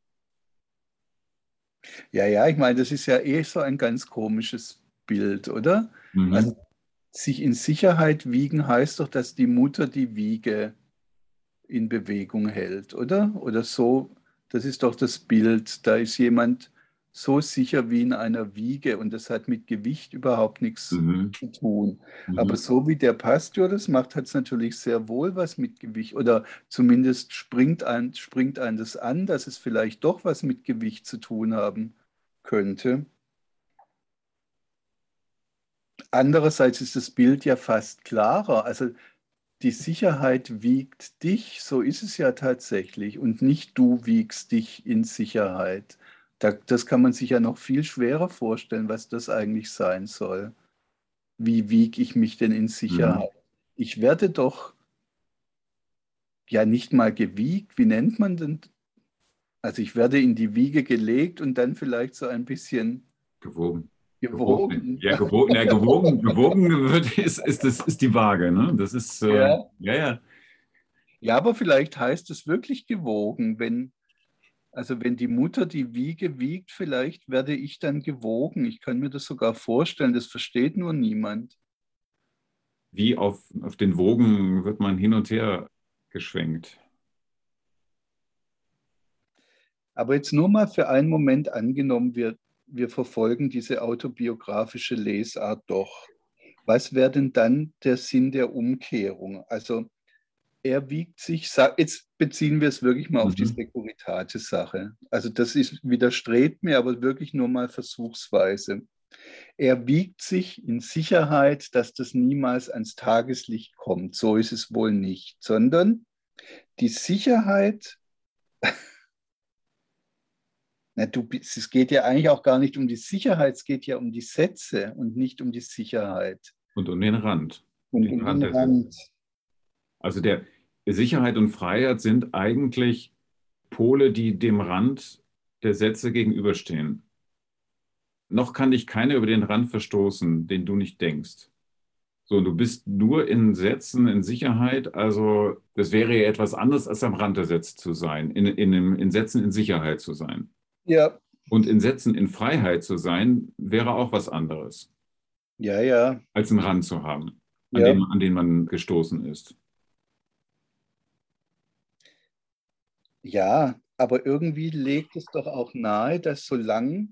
Ja, ja, ich meine, das ist ja eh so ein ganz komisches Bild, oder? Mhm. Also, sich in Sicherheit wiegen heißt doch, dass die Mutter die Wiege in Bewegung hält, oder? Oder so, das ist doch das Bild. Da ist jemand so sicher wie in einer Wiege und das hat mit Gewicht überhaupt nichts mhm. zu tun. Mhm. Aber so wie der Pastor das macht, hat es natürlich sehr wohl was mit Gewicht oder zumindest springt ein, springt ein das an, dass es vielleicht doch was mit Gewicht zu tun haben könnte. Andererseits ist das Bild ja fast klarer. Also die Sicherheit wiegt dich, so ist es ja tatsächlich, und nicht du wiegst dich in Sicherheit. Da, das kann man sich ja noch viel schwerer vorstellen, was das eigentlich sein soll. Wie wiege ich mich denn in Sicherheit? Mhm. Ich werde doch ja nicht mal gewiegt. Wie nennt man denn? Also ich werde in die Wiege gelegt und dann vielleicht so ein bisschen gewogen. Gewogen. Ja, gewogen, ja, gewogen, gewogen wird, ist, ist, das, ist die Waage. Ne? Das ist, äh, ja. ja, ja. Ja, aber vielleicht heißt es wirklich gewogen, wenn, also wenn die Mutter die Wiege wiegt, vielleicht werde ich dann gewogen. Ich kann mir das sogar vorstellen, das versteht nur niemand. Wie auf, auf den Wogen wird man hin und her geschwenkt. Aber jetzt nur mal für einen Moment angenommen, wir, wir verfolgen diese autobiografische Lesart doch. Was wäre denn dann der Sinn der Umkehrung? Also er wiegt sich, jetzt beziehen wir es wirklich mal mhm. auf die mhm. Securitate-Sache. Also das ist, widerstrebt mir, aber wirklich nur mal versuchsweise. Er wiegt sich in Sicherheit, dass das niemals ans Tageslicht kommt. So ist es wohl nicht, sondern die Sicherheit, na, du, es geht ja eigentlich auch gar nicht um die Sicherheit, es geht ja um die Sätze und nicht um die Sicherheit. Und um den Rand. Und um den Rand. Den Rand. Also der, Sicherheit und Freiheit sind eigentlich Pole, die dem Rand der Sätze gegenüberstehen. Noch kann dich keiner über den Rand verstoßen, den du nicht denkst. So, du bist nur in Sätzen in Sicherheit, also das wäre ja etwas anderes, als am Rand der Sätze zu sein, in, in, in Sätzen in Sicherheit zu sein. Ja. Und in Sätzen in Freiheit zu sein, wäre auch was anderes. Ja, ja. Als einen Rand zu haben, an, ja. den, an den man gestoßen ist. Ja, aber irgendwie legt es doch auch nahe, dass solange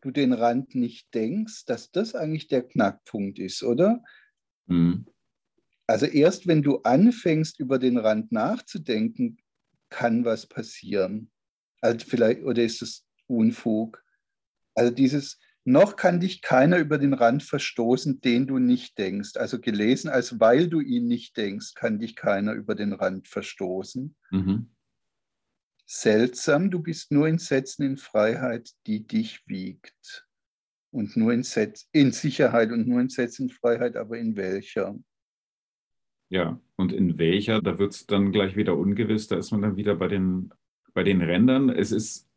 du den Rand nicht denkst, dass das eigentlich der Knackpunkt ist, oder? Mhm. Also erst wenn du anfängst, über den Rand nachzudenken, kann was passieren. Also vielleicht, oder ist es Unfug? Also dieses, noch kann dich keiner über den Rand verstoßen, den du nicht denkst. Also gelesen, als weil du ihn nicht denkst, kann dich keiner über den Rand verstoßen. Mhm. Seltsam, du bist nur in Sätzen in Freiheit, die dich wiegt. Und nur in, Setz, in Sicherheit und nur in Sätzen in Freiheit, aber in welcher? Ja, und in welcher, da wird es dann gleich wieder ungewiss, da ist man dann wieder bei den, bei den Rändern. Es ist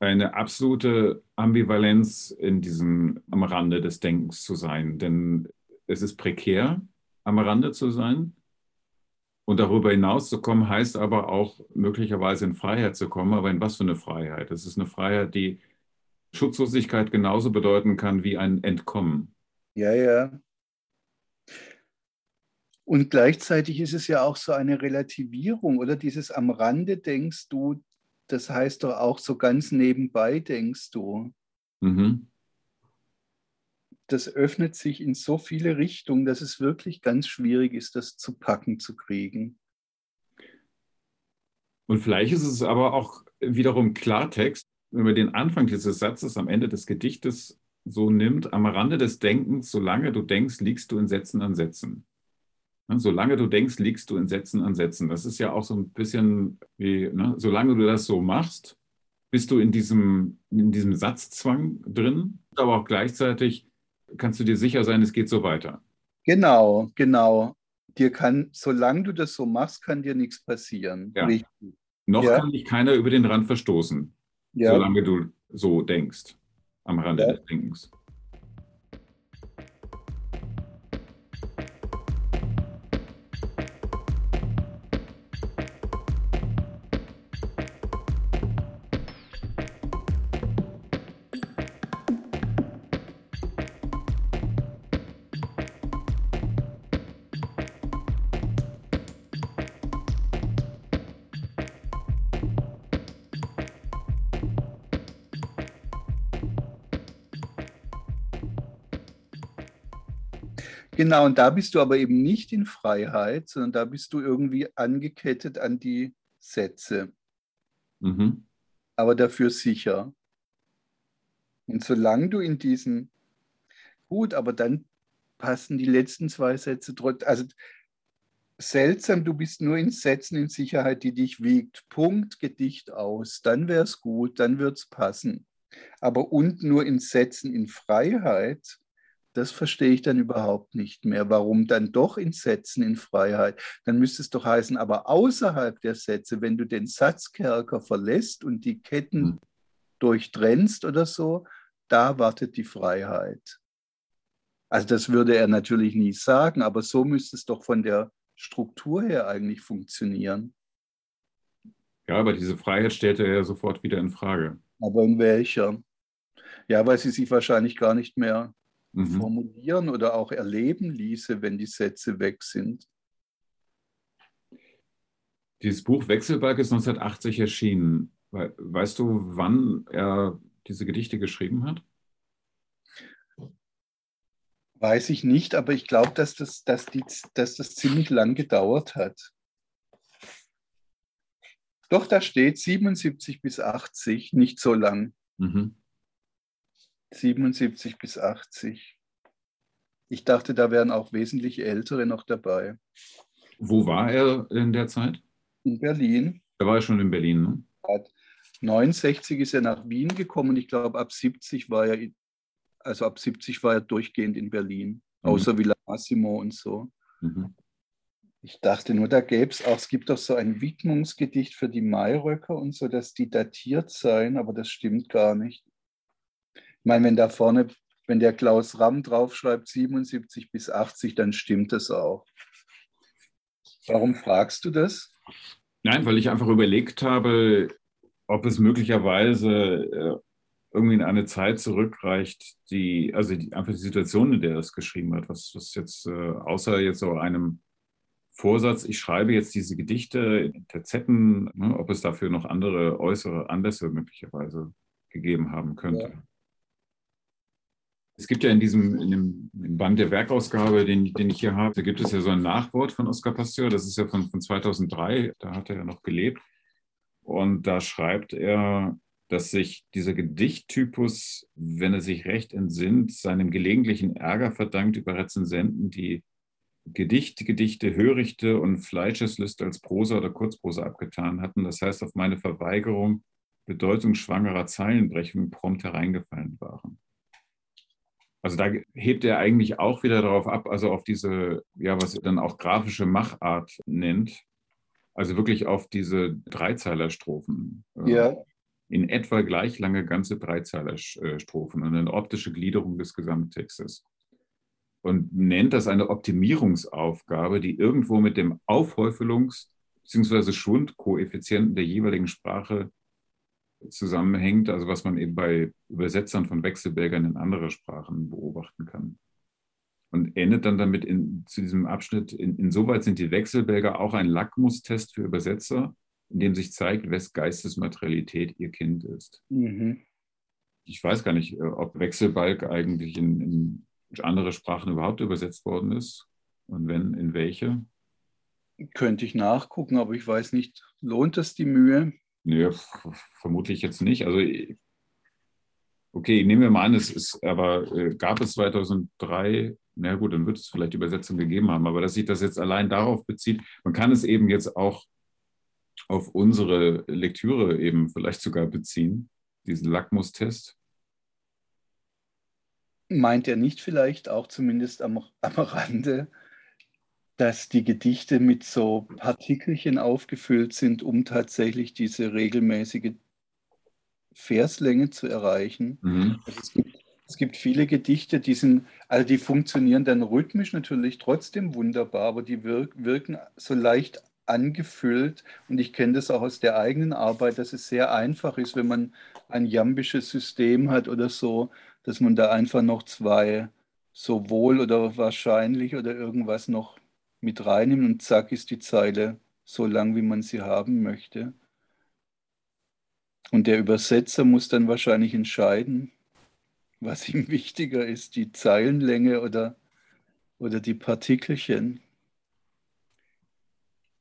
eine absolute Ambivalenz in diesem am Rande des Denkens zu sein, denn es ist prekär, am Rande zu sein. Und darüber hinaus zu kommen, heißt aber auch möglicherweise in Freiheit zu kommen. Aber in was für eine Freiheit? Es ist eine Freiheit, die Schutzlosigkeit genauso bedeuten kann wie ein Entkommen. Ja, ja. Und gleichzeitig ist es ja auch so eine Relativierung, oder dieses am Rande denkst du, das heißt doch auch so ganz nebenbei, denkst du. Mhm. Das öffnet sich in so viele Richtungen, dass es wirklich ganz schwierig ist, das zu packen zu kriegen. Und vielleicht ist es aber auch wiederum Klartext, wenn man den Anfang dieses Satzes am Ende des Gedichtes so nimmt, am Rande des Denkens, solange du denkst, liegst du in Sätzen an Sätzen. Ne, solange du denkst, liegst du in Sätzen an Sätzen. Das ist ja auch so ein bisschen wie, ne, solange du das so machst, bist du in diesem, in diesem Satzzwang drin, aber auch gleichzeitig kannst du dir sicher sein, es geht so weiter. Genau, genau. Dir kann, solange du das so machst, kann dir nichts passieren. Ja. Noch ja. kann dich keiner über den Rand verstoßen, ja. solange du so denkst, am Rande des Denkens. Genau, und da bist du aber eben nicht in Freiheit, sondern da bist du irgendwie angekettet an die Sätze. Mhm. Aber dafür sicher. Und solange du in diesen, gut, aber dann passen die letzten zwei Sätze trotzdem, also seltsam, du bist nur in Sätzen in Sicherheit, die dich wiegt. Punkt, Gedicht aus. Dann wäre es gut, dann wird es passen. Aber und nur in Sätzen in Freiheit, das verstehe ich dann überhaupt nicht mehr. Warum dann doch in Sätzen in Freiheit? Dann müsste es doch heißen, aber außerhalb der Sätze, wenn du den Satzkerker verlässt und die Ketten hm. durchtrennst oder so, da wartet die Freiheit. Also das würde er natürlich nie sagen, aber so müsste es doch von der Struktur her eigentlich funktionieren. Ja, aber diese Freiheit stellt er ja sofort wieder in Frage. Aber in welcher? Ja, weil sie sich wahrscheinlich gar nicht mehr mhm. formulieren oder auch erleben ließe, wenn die Sätze weg sind. Dieses Buch Wechselbalg ist 1980 erschienen. Weißt du, wann er diese Gedichte geschrieben hat? Weiß ich nicht, aber ich glaube, dass das, dass, dass das ziemlich lang gedauert hat. Doch, da steht 77 bis 80, nicht so lang. Mhm. 77 bis 80. Ich dachte, da wären auch wesentlich ältere noch dabei. Wo war er in der Zeit? In Berlin. Er war schon in Berlin, ne? 69 ist er nach Wien gekommen. Ich glaube, ab 70 war er, also ab 70 war er durchgehend in Berlin, mhm. außer Villa Massimo und so. Mhm. Ich dachte nur, da gäbe es auch, es gibt doch so ein Widmungsgedicht für die Mayröcker und so, dass die datiert seien, aber das stimmt gar nicht. Ich meine, wenn da vorne, wenn der Klaus Ramm draufschreibt 77 bis 80, dann stimmt das auch. Warum fragst du das? Nein, weil ich einfach überlegt habe, ob es möglicherweise äh, irgendwie in eine Zeit zurückreicht, die, also die, einfach die Situation, in der er es geschrieben hat, was, was jetzt, äh, außer jetzt so einem Vorsatz, ich schreibe jetzt diese Gedichte in Terzetten, ne, ob es dafür noch andere äußere Anlässe möglicherweise gegeben haben könnte. Ja. Es gibt ja in diesem in dem Band der Werkausgabe, den, den ich hier habe, da gibt es ja so ein Nachwort von Oskar Pasteur, das ist ja von, von 2003, da hat er ja noch gelebt. Und da schreibt er, dass sich dieser Gedichttypus, wenn er sich recht entsinnt, seinem gelegentlichen Ärger verdankt über Rezensenten, die Gedichte, Gedichte, Hörichte und Fleischesliste als Prosa oder Kurzprosa abgetan hatten. Das heißt, auf meine Verweigerung bedeutungsschwangerer Zeilenbrechungen prompt hereingefallen waren. Also da hebt er eigentlich auch wieder darauf ab, also auf diese, ja, was er dann auch grafische Machart nennt. Also wirklich auf diese Dreizeilerstrophen. Äh, ja. In etwa gleich lange ganze Dreizeilerstrophen und eine optische Gliederung des Gesamttextes. Und nennt das eine Optimierungsaufgabe, die irgendwo mit dem Aufhäufelungs- bzw. Schwundkoeffizienten der jeweiligen Sprache zusammenhängt, also was man eben bei Übersetzern von Wechselbälgern in andere Sprachen beobachten kann. Und endet dann damit in, zu diesem Abschnitt, in, insoweit sind die Wechselbälger auch ein Lackmustest für Übersetzer, in dem sich zeigt, wes Geistesmaterialität ihr Kind ist. Mhm. Ich weiß gar nicht, äh, ob Wechselbalg eigentlich in, in andere Sprachen überhaupt übersetzt worden ist und wenn, in welche. Könnte ich nachgucken, aber ich weiß nicht, lohnt es die Mühe? Nö, vermutlich jetzt nicht. Also, okay, nehmen wir mal an, es ist, aber äh, gab es 2003, na gut, dann wird es vielleicht Übersetzungen gegeben haben, aber dass sich das jetzt allein darauf bezieht, man kann es eben jetzt auch auf unsere Lektüre eben vielleicht sogar beziehen, diesen Lackmustest. Meint er nicht vielleicht auch zumindest am, am Rande, dass die Gedichte mit so Partikelchen aufgefüllt sind, um tatsächlich diese regelmäßige Verslänge zu erreichen. Mhm. Also es, gibt, es, gibt, viele Gedichte, die sind, also die funktionieren dann rhythmisch natürlich trotzdem wunderbar, aber die wirk, wirken so leicht angefüllt. Und ich kenne das auch aus der eigenen Arbeit, dass es sehr einfach ist, wenn man ein jambisches System hat oder so, dass man da einfach noch zwei sowohl oder wahrscheinlich oder irgendwas noch mit reinnimmt und zack ist die Zeile so lang, wie man sie haben möchte. Und der Übersetzer muss dann wahrscheinlich entscheiden, was ihm wichtiger ist, die Zeilenlänge oder, oder die Partikelchen.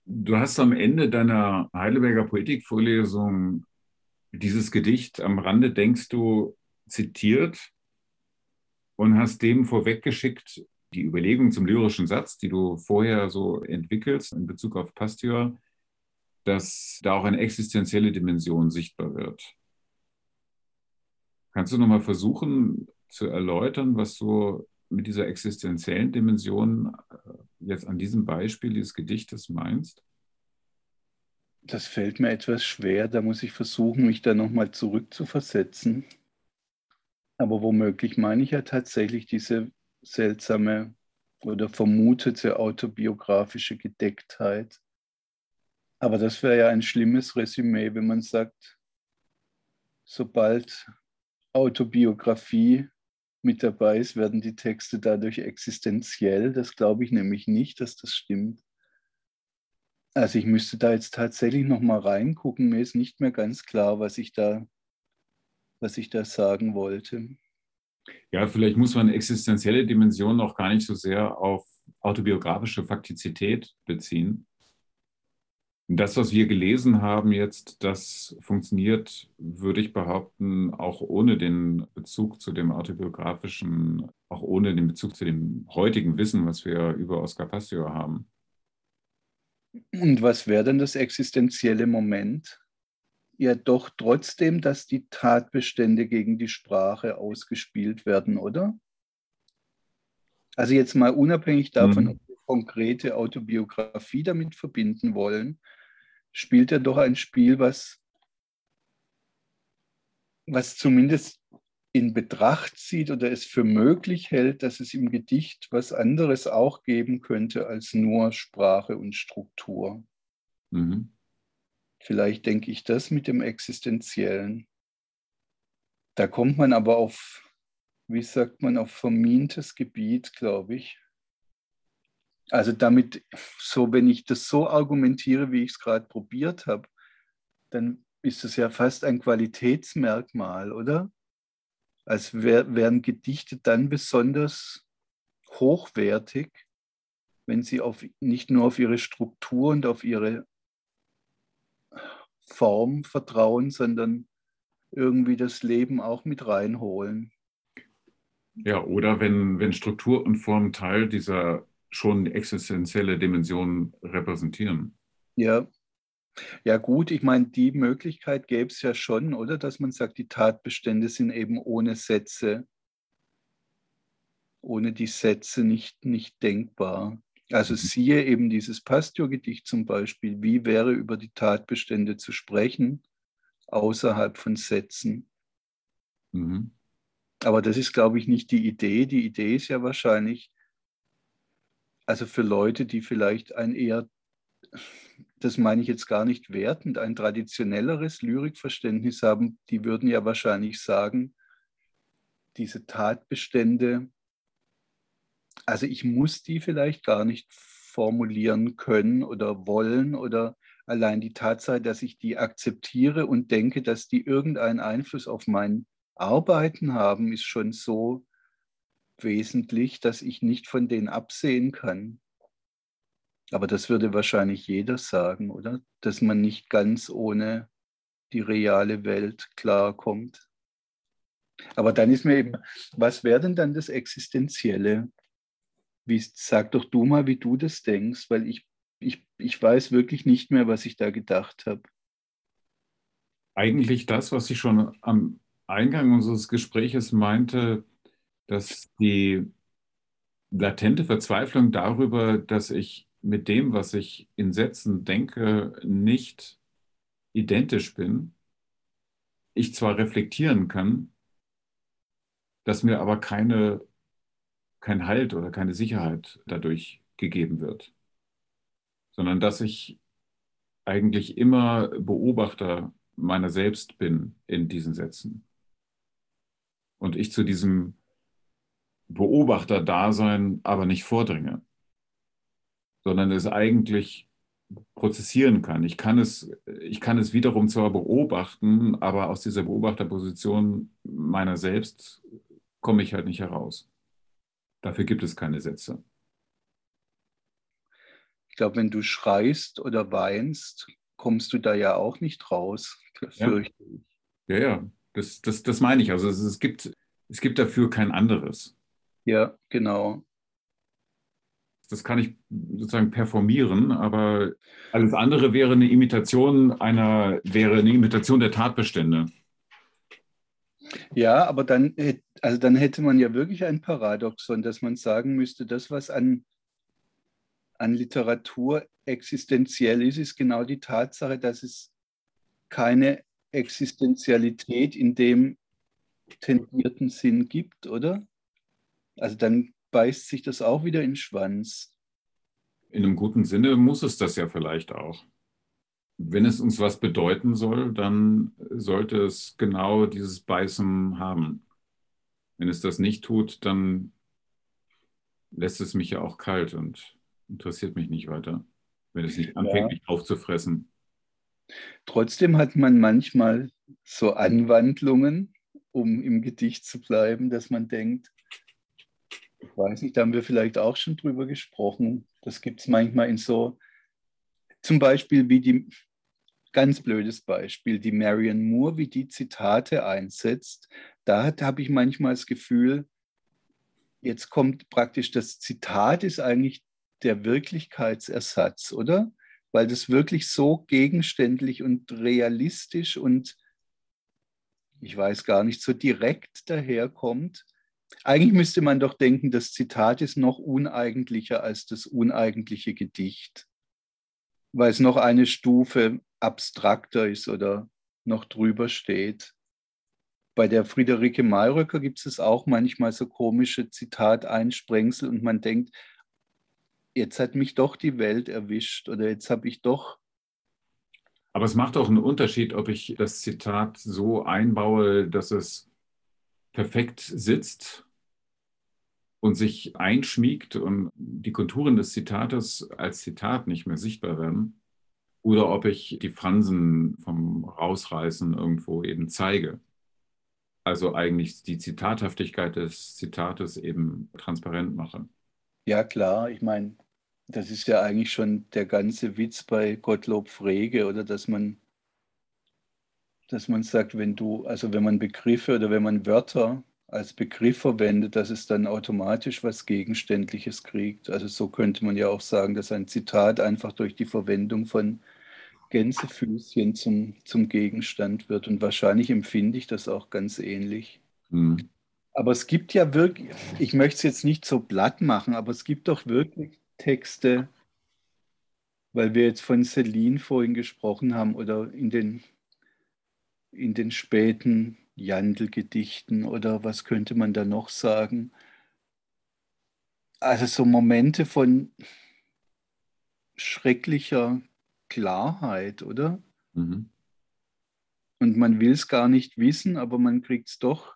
Du hast am Ende deiner Heidelberger Poetikvorlesung dieses Gedicht am Rande, denkst du, zitiert und hast dem vorweggeschickt, die Überlegung zum lyrischen Satz, die du vorher so entwickelst in Bezug auf Pasteur, dass da auch eine existenzielle Dimension sichtbar wird. Kannst du nochmal versuchen zu erläutern, was du mit dieser existenziellen Dimension äh, jetzt an diesem Beispiel dieses Gedichtes meinst? Das fällt mir etwas schwer, da muss ich versuchen, mich da nochmal zurückzuversetzen. Aber womöglich meine ich ja tatsächlich diese seltsame oder vermutete autobiografische Gedecktheit. Aber das wäre ja ein schlimmes Resümee, wenn man sagt, sobald Autobiografie mit dabei ist, werden die Texte dadurch existenziell. Das glaube ich nämlich nicht, dass das stimmt. Also ich müsste da jetzt tatsächlich noch mal reingucken. Mir ist nicht mehr ganz klar, was ich da, was ich da sagen wollte. Ja, vielleicht muss man existenzielle Dimensionen auch gar nicht so sehr auf autobiografische Faktizität beziehen. Das, was wir gelesen haben jetzt, das funktioniert, würde ich behaupten, auch ohne den Bezug zu dem autobiografischen, auch ohne den Bezug zu dem heutigen Wissen, was wir über Oscar Pasteur haben. Und was wäre denn das existenzielle Moment? Ja doch trotzdem, dass die Tatbestände gegen die Sprache ausgespielt werden, oder? Also jetzt mal unabhängig davon, mhm. ob wir konkrete Autobiografie damit verbinden wollen, spielt er doch ein Spiel, was, was zumindest in Betracht zieht oder es für möglich hält, dass es im Gedicht was anderes auch geben könnte als nur Sprache und Struktur. Mhm. Vielleicht denke ich das mit dem Existenziellen. Da kommt man aber auf, wie sagt man, auf vermintes Gebiet, glaube ich. Also damit, so wenn ich das so argumentiere, wie ich es gerade probiert habe, dann ist es ja fast ein Qualitätsmerkmal, oder? als wär, wären Gedichte dann besonders hochwertig, wenn sie auf, nicht nur auf ihre Struktur und auf ihre Form vertrauen, sondern irgendwie das Leben auch mit reinholen. Ja, oder wenn, wenn Struktur und Form Teil dieser schon existenzielle Dimension repräsentieren. Ja. Ja gut, ich meine, die Möglichkeit gäbe es ja schon, oder? Dass man sagt, die Tatbestände sind eben ohne Sätze, ohne die Sätze nicht, nicht denkbar. Also siehe eben dieses Pastor-Gedicht zum Beispiel, wie wäre über die Tatbestände zu sprechen, außerhalb von Sätzen. Mhm. Aber das ist, glaube ich, nicht die Idee. Die Idee ist ja wahrscheinlich, also für Leute, die vielleicht ein eher, das meine ich jetzt gar nicht wertend, ein traditionelleres Lyrikverständnis haben, die würden ja wahrscheinlich sagen, diese Tatbestände, also ich muss die vielleicht gar nicht formulieren können oder wollen oder allein die Tatsache, dass ich die akzeptiere und denke, dass die irgendeinen Einfluss auf mein Arbeiten haben, ist schon so wesentlich, dass ich nicht von denen absehen kann. Aber das würde wahrscheinlich jeder sagen, oder? Dass man nicht ganz ohne die reale Welt klarkommt. Aber dann ist mir eben, was wäre denn dann das Existenzielle? Wie, sag doch du mal, wie du das denkst, weil ich, ich, ich weiß wirklich nicht mehr, was ich da gedacht habe. Eigentlich das, was ich schon am Eingang unseres Gespräches meinte, dass die latente Verzweiflung darüber, dass ich mit dem, was ich in Sätzen denke, nicht identisch bin, ich zwar reflektieren kann, dass mir aber keine, kein Halt oder keine Sicherheit dadurch gegeben wird, sondern dass ich eigentlich immer Beobachter meiner selbst bin in diesen Sätzen und ich zu diesem Beobachterdasein aber nicht vordringe, sondern es eigentlich prozessieren kann. Ich kann es, ich kann es wiederum zwar beobachten, aber aus dieser Beobachterposition meiner selbst komme ich halt nicht heraus. Dafür gibt es keine Sätze. Ich glaube, wenn du schreist oder weinst, kommst du da ja auch nicht raus, fürchte ja. ich. Ja, ja, das, das, das meine ich. Also es, es, gibt, es gibt dafür kein anderes. Ja, genau. Das kann ich sozusagen performieren, aber alles andere wäre eine Imitation einer, wäre eine Imitation der Tatbestände. Ja, aber dann, also dann hätte man ja wirklich ein Paradoxon, dass man sagen müsste, das, was an, an Literatur existenziell ist, ist genau die Tatsache, dass es keine Existenzialität in dem tendierten Sinn gibt, oder? Also dann beißt sich das auch wieder in den Schwanz. In einem guten Sinne muss es das ja vielleicht auch. Wenn es uns was bedeuten soll, dann sollte es genau dieses Beißen haben. Wenn es das nicht tut, dann lässt es mich ja auch kalt und interessiert mich nicht weiter, wenn es nicht anfängt, ja. mich aufzufressen. Trotzdem hat man manchmal so Anwandlungen, um im Gedicht zu bleiben, dass man denkt, ich weiß nicht, da haben wir vielleicht auch schon drüber gesprochen. Das gibt es manchmal in so, zum Beispiel wie die, ganz blödes Beispiel, die Marion Moore, wie die Zitate einsetzt. Da habe ich manchmal das Gefühl, jetzt kommt praktisch das Zitat ist eigentlich der Wirklichkeitsersatz, oder? weil das wirklich so gegenständlich und realistisch und ich weiß gar nicht, so direkt daherkommt. Eigentlich müsste man doch denken, das Zitat ist noch uneigentlicher als das uneigentliche Gedicht, weil es noch eine Stufe abstrakter ist oder noch drüber steht. Bei der Friederike Mayröcker gibt es auch manchmal so komische Zitateinsprengsel und man denkt, jetzt hat mich doch die Welt erwischt oder jetzt habe ich doch. Aber es macht auch einen Unterschied, ob ich das Zitat so einbaue, dass es perfekt sitzt und sich einschmiegt und die Konturen des Zitates als Zitat nicht mehr sichtbar werden, oder ob ich die Fransen vom Rausreißen irgendwo eben zeige. also eigentlich die Zitathaftigkeit des Zitates eben transparent mache. Ja, klar, ich meine, das ist ja eigentlich schon der ganze Witz bei Gottlob Frege, oder dass man, dass man sagt, wenn du, also wenn man Begriffe oder wenn man Wörter als Begriff verwendet, dass es dann automatisch was Gegenständliches kriegt. Also so könnte man ja auch sagen, dass ein Zitat einfach durch die Verwendung von Gänsefüßchen zum, zum Gegenstand wird. Und wahrscheinlich empfinde ich das auch ganz ähnlich. Mhm. Aber es gibt ja wirklich, ich möchte es jetzt nicht so platt machen, aber es gibt doch wirklich Texte, weil wir jetzt von Celine vorhin gesprochen haben oder in den, in den späten Jandl-Gedichten oder was könnte man da noch sagen? Also so Momente von schrecklicher Klarheit, oder? Mhm. Und man will es gar nicht wissen, aber man kriegt es doch.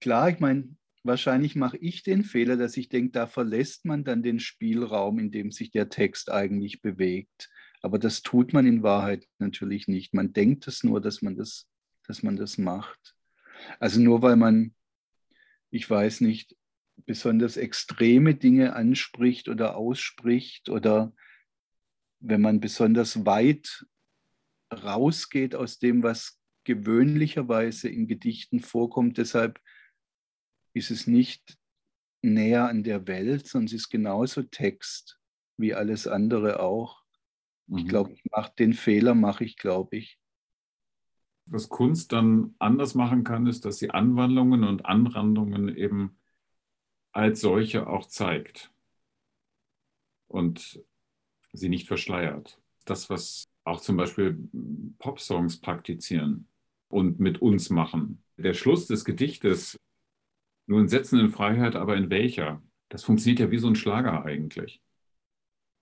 Klar, ich meine, wahrscheinlich mache ich den Fehler, dass ich denke, da verlässt man dann den Spielraum, in dem sich der Text eigentlich bewegt. Aber das tut man in Wahrheit natürlich nicht. Man denkt es nur, dass man das, dass man das macht. Also nur weil man, ich weiß nicht, besonders extreme Dinge anspricht oder ausspricht oder wenn man besonders weit rausgeht aus dem, was gewöhnlicherweise in Gedichten vorkommt. Deshalb ist es nicht näher an der Welt, sondern es ist genauso Text wie alles andere auch. Mhm. Ich glaube, ich mache den Fehler, mache ich, glaube ich. Was Kunst dann anders machen kann, ist, dass sie Anwandlungen und Anrandungen eben als solche auch zeigt. Und sie nicht verschleiert. Das, was auch zum Beispiel Popsongs praktizieren und mit uns machen. Der Schluss des Gedichtes, nur in Sätzen in Freiheit, aber in welcher? Das funktioniert ja wie so ein Schlager eigentlich.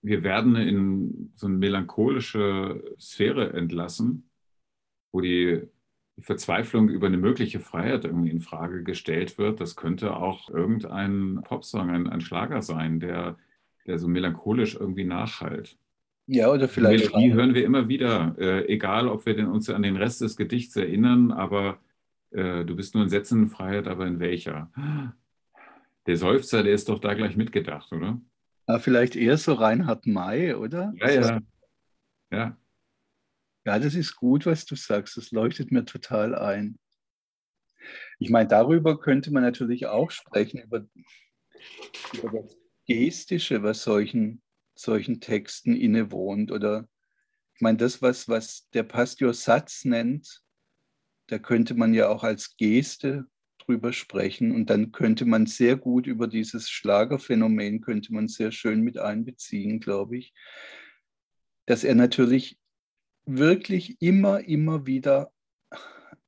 Wir werden in so eine melancholische Sphäre entlassen, wo die, Verzweiflung über eine mögliche Freiheit irgendwie in Frage gestellt wird. Das könnte auch irgendein Popsong, ein, ein Schlager sein, der der so melancholisch irgendwie nachhalt. Ja, oder vielleicht. Die hören wir immer wieder, äh, egal ob wir den, uns an den Rest des Gedichts erinnern, aber äh, du bist nur in Sätzenfreiheit, aber in welcher? Der Seufzer, der ist doch da gleich mitgedacht, oder? Ja, vielleicht eher so Reinhard May, oder? Ja, ja. Ja. Ja, das ist gut, was du sagst. Das leuchtet mir total ein. Ich meine, darüber könnte man natürlich auch sprechen, über, über das Gestische, was solchen, solchen Texten innewohnt. Oder ich meine, das, was, was der Pastor Satz nennt, da könnte man ja auch als Geste drüber sprechen und dann könnte man sehr gut über dieses Schlagerphänomen, könnte man sehr schön mit einbeziehen, glaube ich, dass er natürlich wirklich immer, immer wieder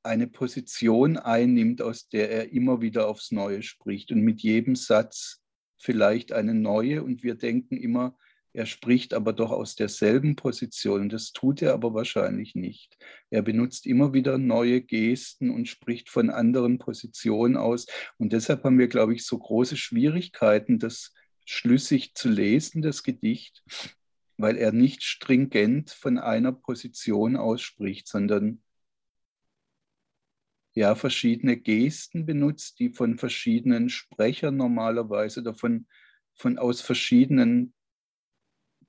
eine Position einnimmt, aus der er immer wieder aufs Neue spricht und mit jedem Satz vielleicht eine neue und wir denken immer, er spricht aber doch aus derselben Position. Das tut er aber wahrscheinlich nicht. Er benutzt immer wieder neue Gesten und spricht von anderen Positionen aus. Und deshalb haben wir, glaube ich, so große Schwierigkeiten, das schlüssig zu lesen, das Gedicht, weil er nicht stringent von einer Position ausspricht, sondern ja, verschiedene Gesten benutzt, die von verschiedenen Sprechern normalerweise oder von, von aus verschiedenen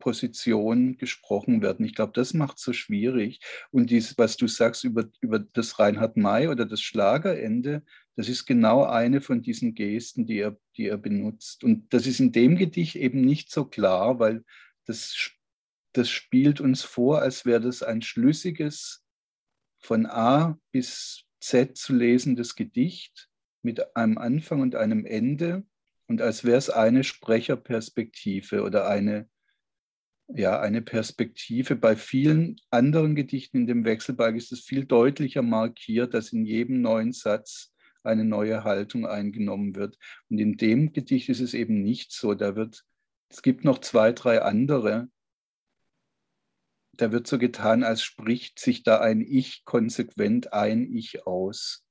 Positionen gesprochen werden. Ich glaube, das macht es so schwierig. Und dies, was du sagst über, über das Reinhard May oder das Schlagerende, das ist genau eine von diesen Gesten, die er, die er benutzt. Und das ist in dem Gedicht eben nicht so klar, weil das, das spielt uns vor, als wäre das ein schlüssiges von A bis Z zu lesendes Gedicht mit einem Anfang und einem Ende und als wäre es eine Sprecherperspektive oder eine, ja, eine Perspektive. Bei vielen anderen Gedichten in dem Wechselbalg ist es viel deutlicher markiert, dass in jedem neuen Satz eine neue Haltung eingenommen wird. Und in dem Gedicht ist es eben nicht so. Da wird, es gibt noch zwei, drei andere, da wird so getan, als spricht sich da ein Ich konsequent ein Ich aus.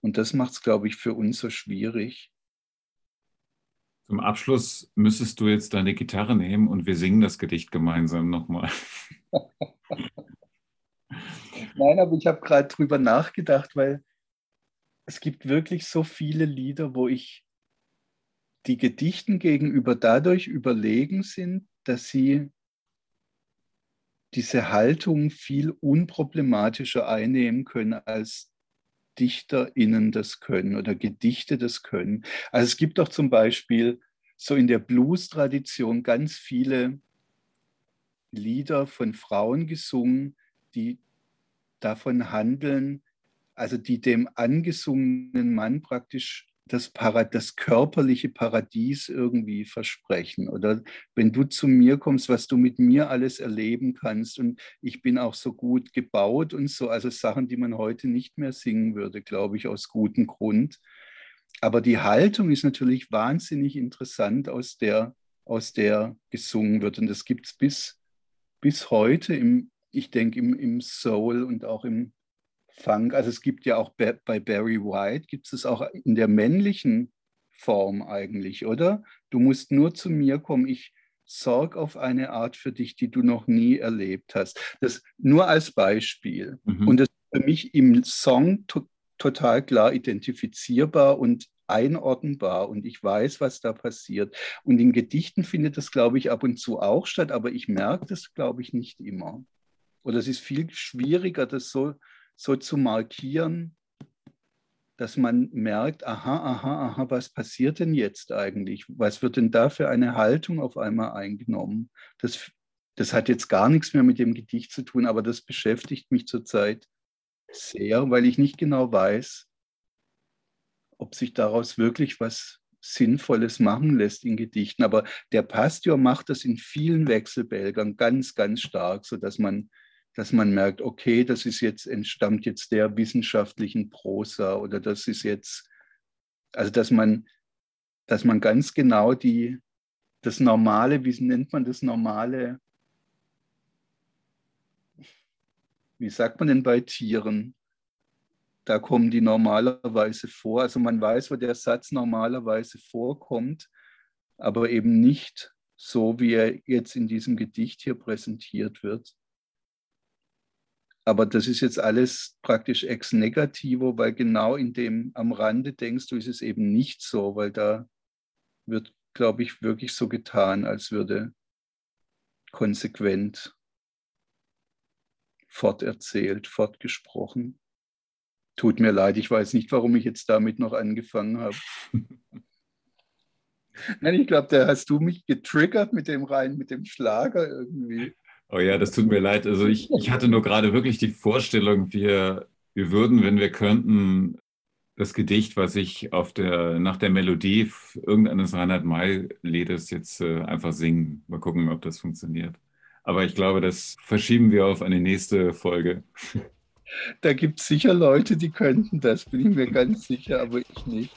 Und das macht es, glaube ich, für uns so schwierig. Zum Abschluss müsstest du jetzt deine Gitarre nehmen und wir singen das Gedicht gemeinsam nochmal. Nein, aber ich habe gerade drüber nachgedacht, weil es gibt wirklich so viele Lieder, wo ich die Gedichten gegenüber dadurch überlegen sind, dass sie diese Haltung viel unproblematischer einnehmen können, als DichterInnen das können oder Gedichte das können. Also es gibt doch zum Beispiel so in der Blues-Tradition ganz viele Lieder von Frauen gesungen, die davon handeln, also die dem angesungenen Mann praktisch das, Parad das körperliche Paradies irgendwie versprechen. Oder wenn du zu mir kommst, was du mit mir alles erleben kannst. Und ich bin auch so gut gebaut und so. Also Sachen, die man heute nicht mehr singen würde, glaube ich, aus gutem Grund. Aber die Haltung ist natürlich wahnsinnig interessant, aus der, aus der gesungen wird. Und das gibt es bis, bis heute, im, ich denke, im, im Soul und auch im Funk. Also es gibt ja auch bei Barry White, gibt es auch in der männlichen Form eigentlich, oder? Du musst nur zu mir kommen. Ich sorge auf eine Art für dich, die du noch nie erlebt hast. Das nur als Beispiel. Mhm. Und das ist für mich im Song to total klar identifizierbar und einordnbar und ich weiß, was da passiert. Und in Gedichten findet das, glaube ich, ab und zu auch statt, aber ich merke das, glaube ich, nicht immer. Oder es ist viel schwieriger, das so, so zu markieren, dass man merkt, aha, aha, aha, was passiert denn jetzt eigentlich? Was wird denn da für eine Haltung auf einmal eingenommen? Das, das hat jetzt gar nichts mehr mit dem Gedicht zu tun, aber das beschäftigt mich zurzeit sehr, weil ich nicht genau weiß, ob sich daraus wirklich was Sinnvolles machen lässt in Gedichten. Aber der Pastor macht das in vielen Wechselbälgern ganz, ganz stark, sodass man, dass man merkt, okay, das ist jetzt, entstammt jetzt der wissenschaftlichen Prosa oder das ist jetzt, also dass man, dass man ganz genau die, das normale, wie nennt man das normale, wie sagt man denn bei Tieren? Da kommen die normalerweise vor. Also man weiß, wo der Satz normalerweise vorkommt, aber eben nicht so, wie er jetzt in diesem Gedicht hier präsentiert wird. Aber das ist jetzt alles praktisch ex negativo, weil genau in dem am Rande denkst du, ist es eben nicht so, weil da wird, glaube ich, wirklich so getan, als würde konsequent forterzählt, fortgesprochen. Tut mir leid, ich weiß nicht, warum ich jetzt damit noch angefangen habe. Nein, ich glaube, da hast du mich getriggert mit dem rein, mit dem Schlager irgendwie. Oh ja, das tut mir leid. Also ich, ich hatte nur gerade wirklich die Vorstellung, wir, wir würden, wenn wir könnten, das Gedicht, was ich auf der, nach der Melodie irgendeines Reinhard May-Liedes jetzt äh, einfach singen. Mal gucken, ob das funktioniert. Aber ich glaube, das verschieben wir auf eine nächste Folge. Da gibt es sicher Leute, die könnten das, bin ich mir ganz sicher, aber ich nicht.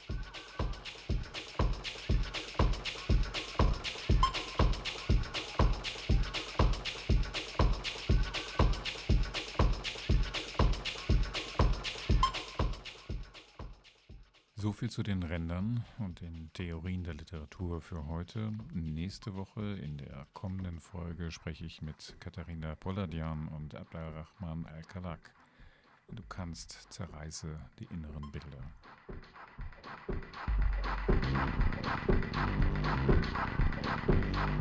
Zu den Rändern und den Theorien der Literatur für heute. Nächste Woche in der kommenden Folge spreche ich mit Katharina Polladian und Abdelrahman Al-Kalak. Du kannst zerreiße die inneren Bilder. Musik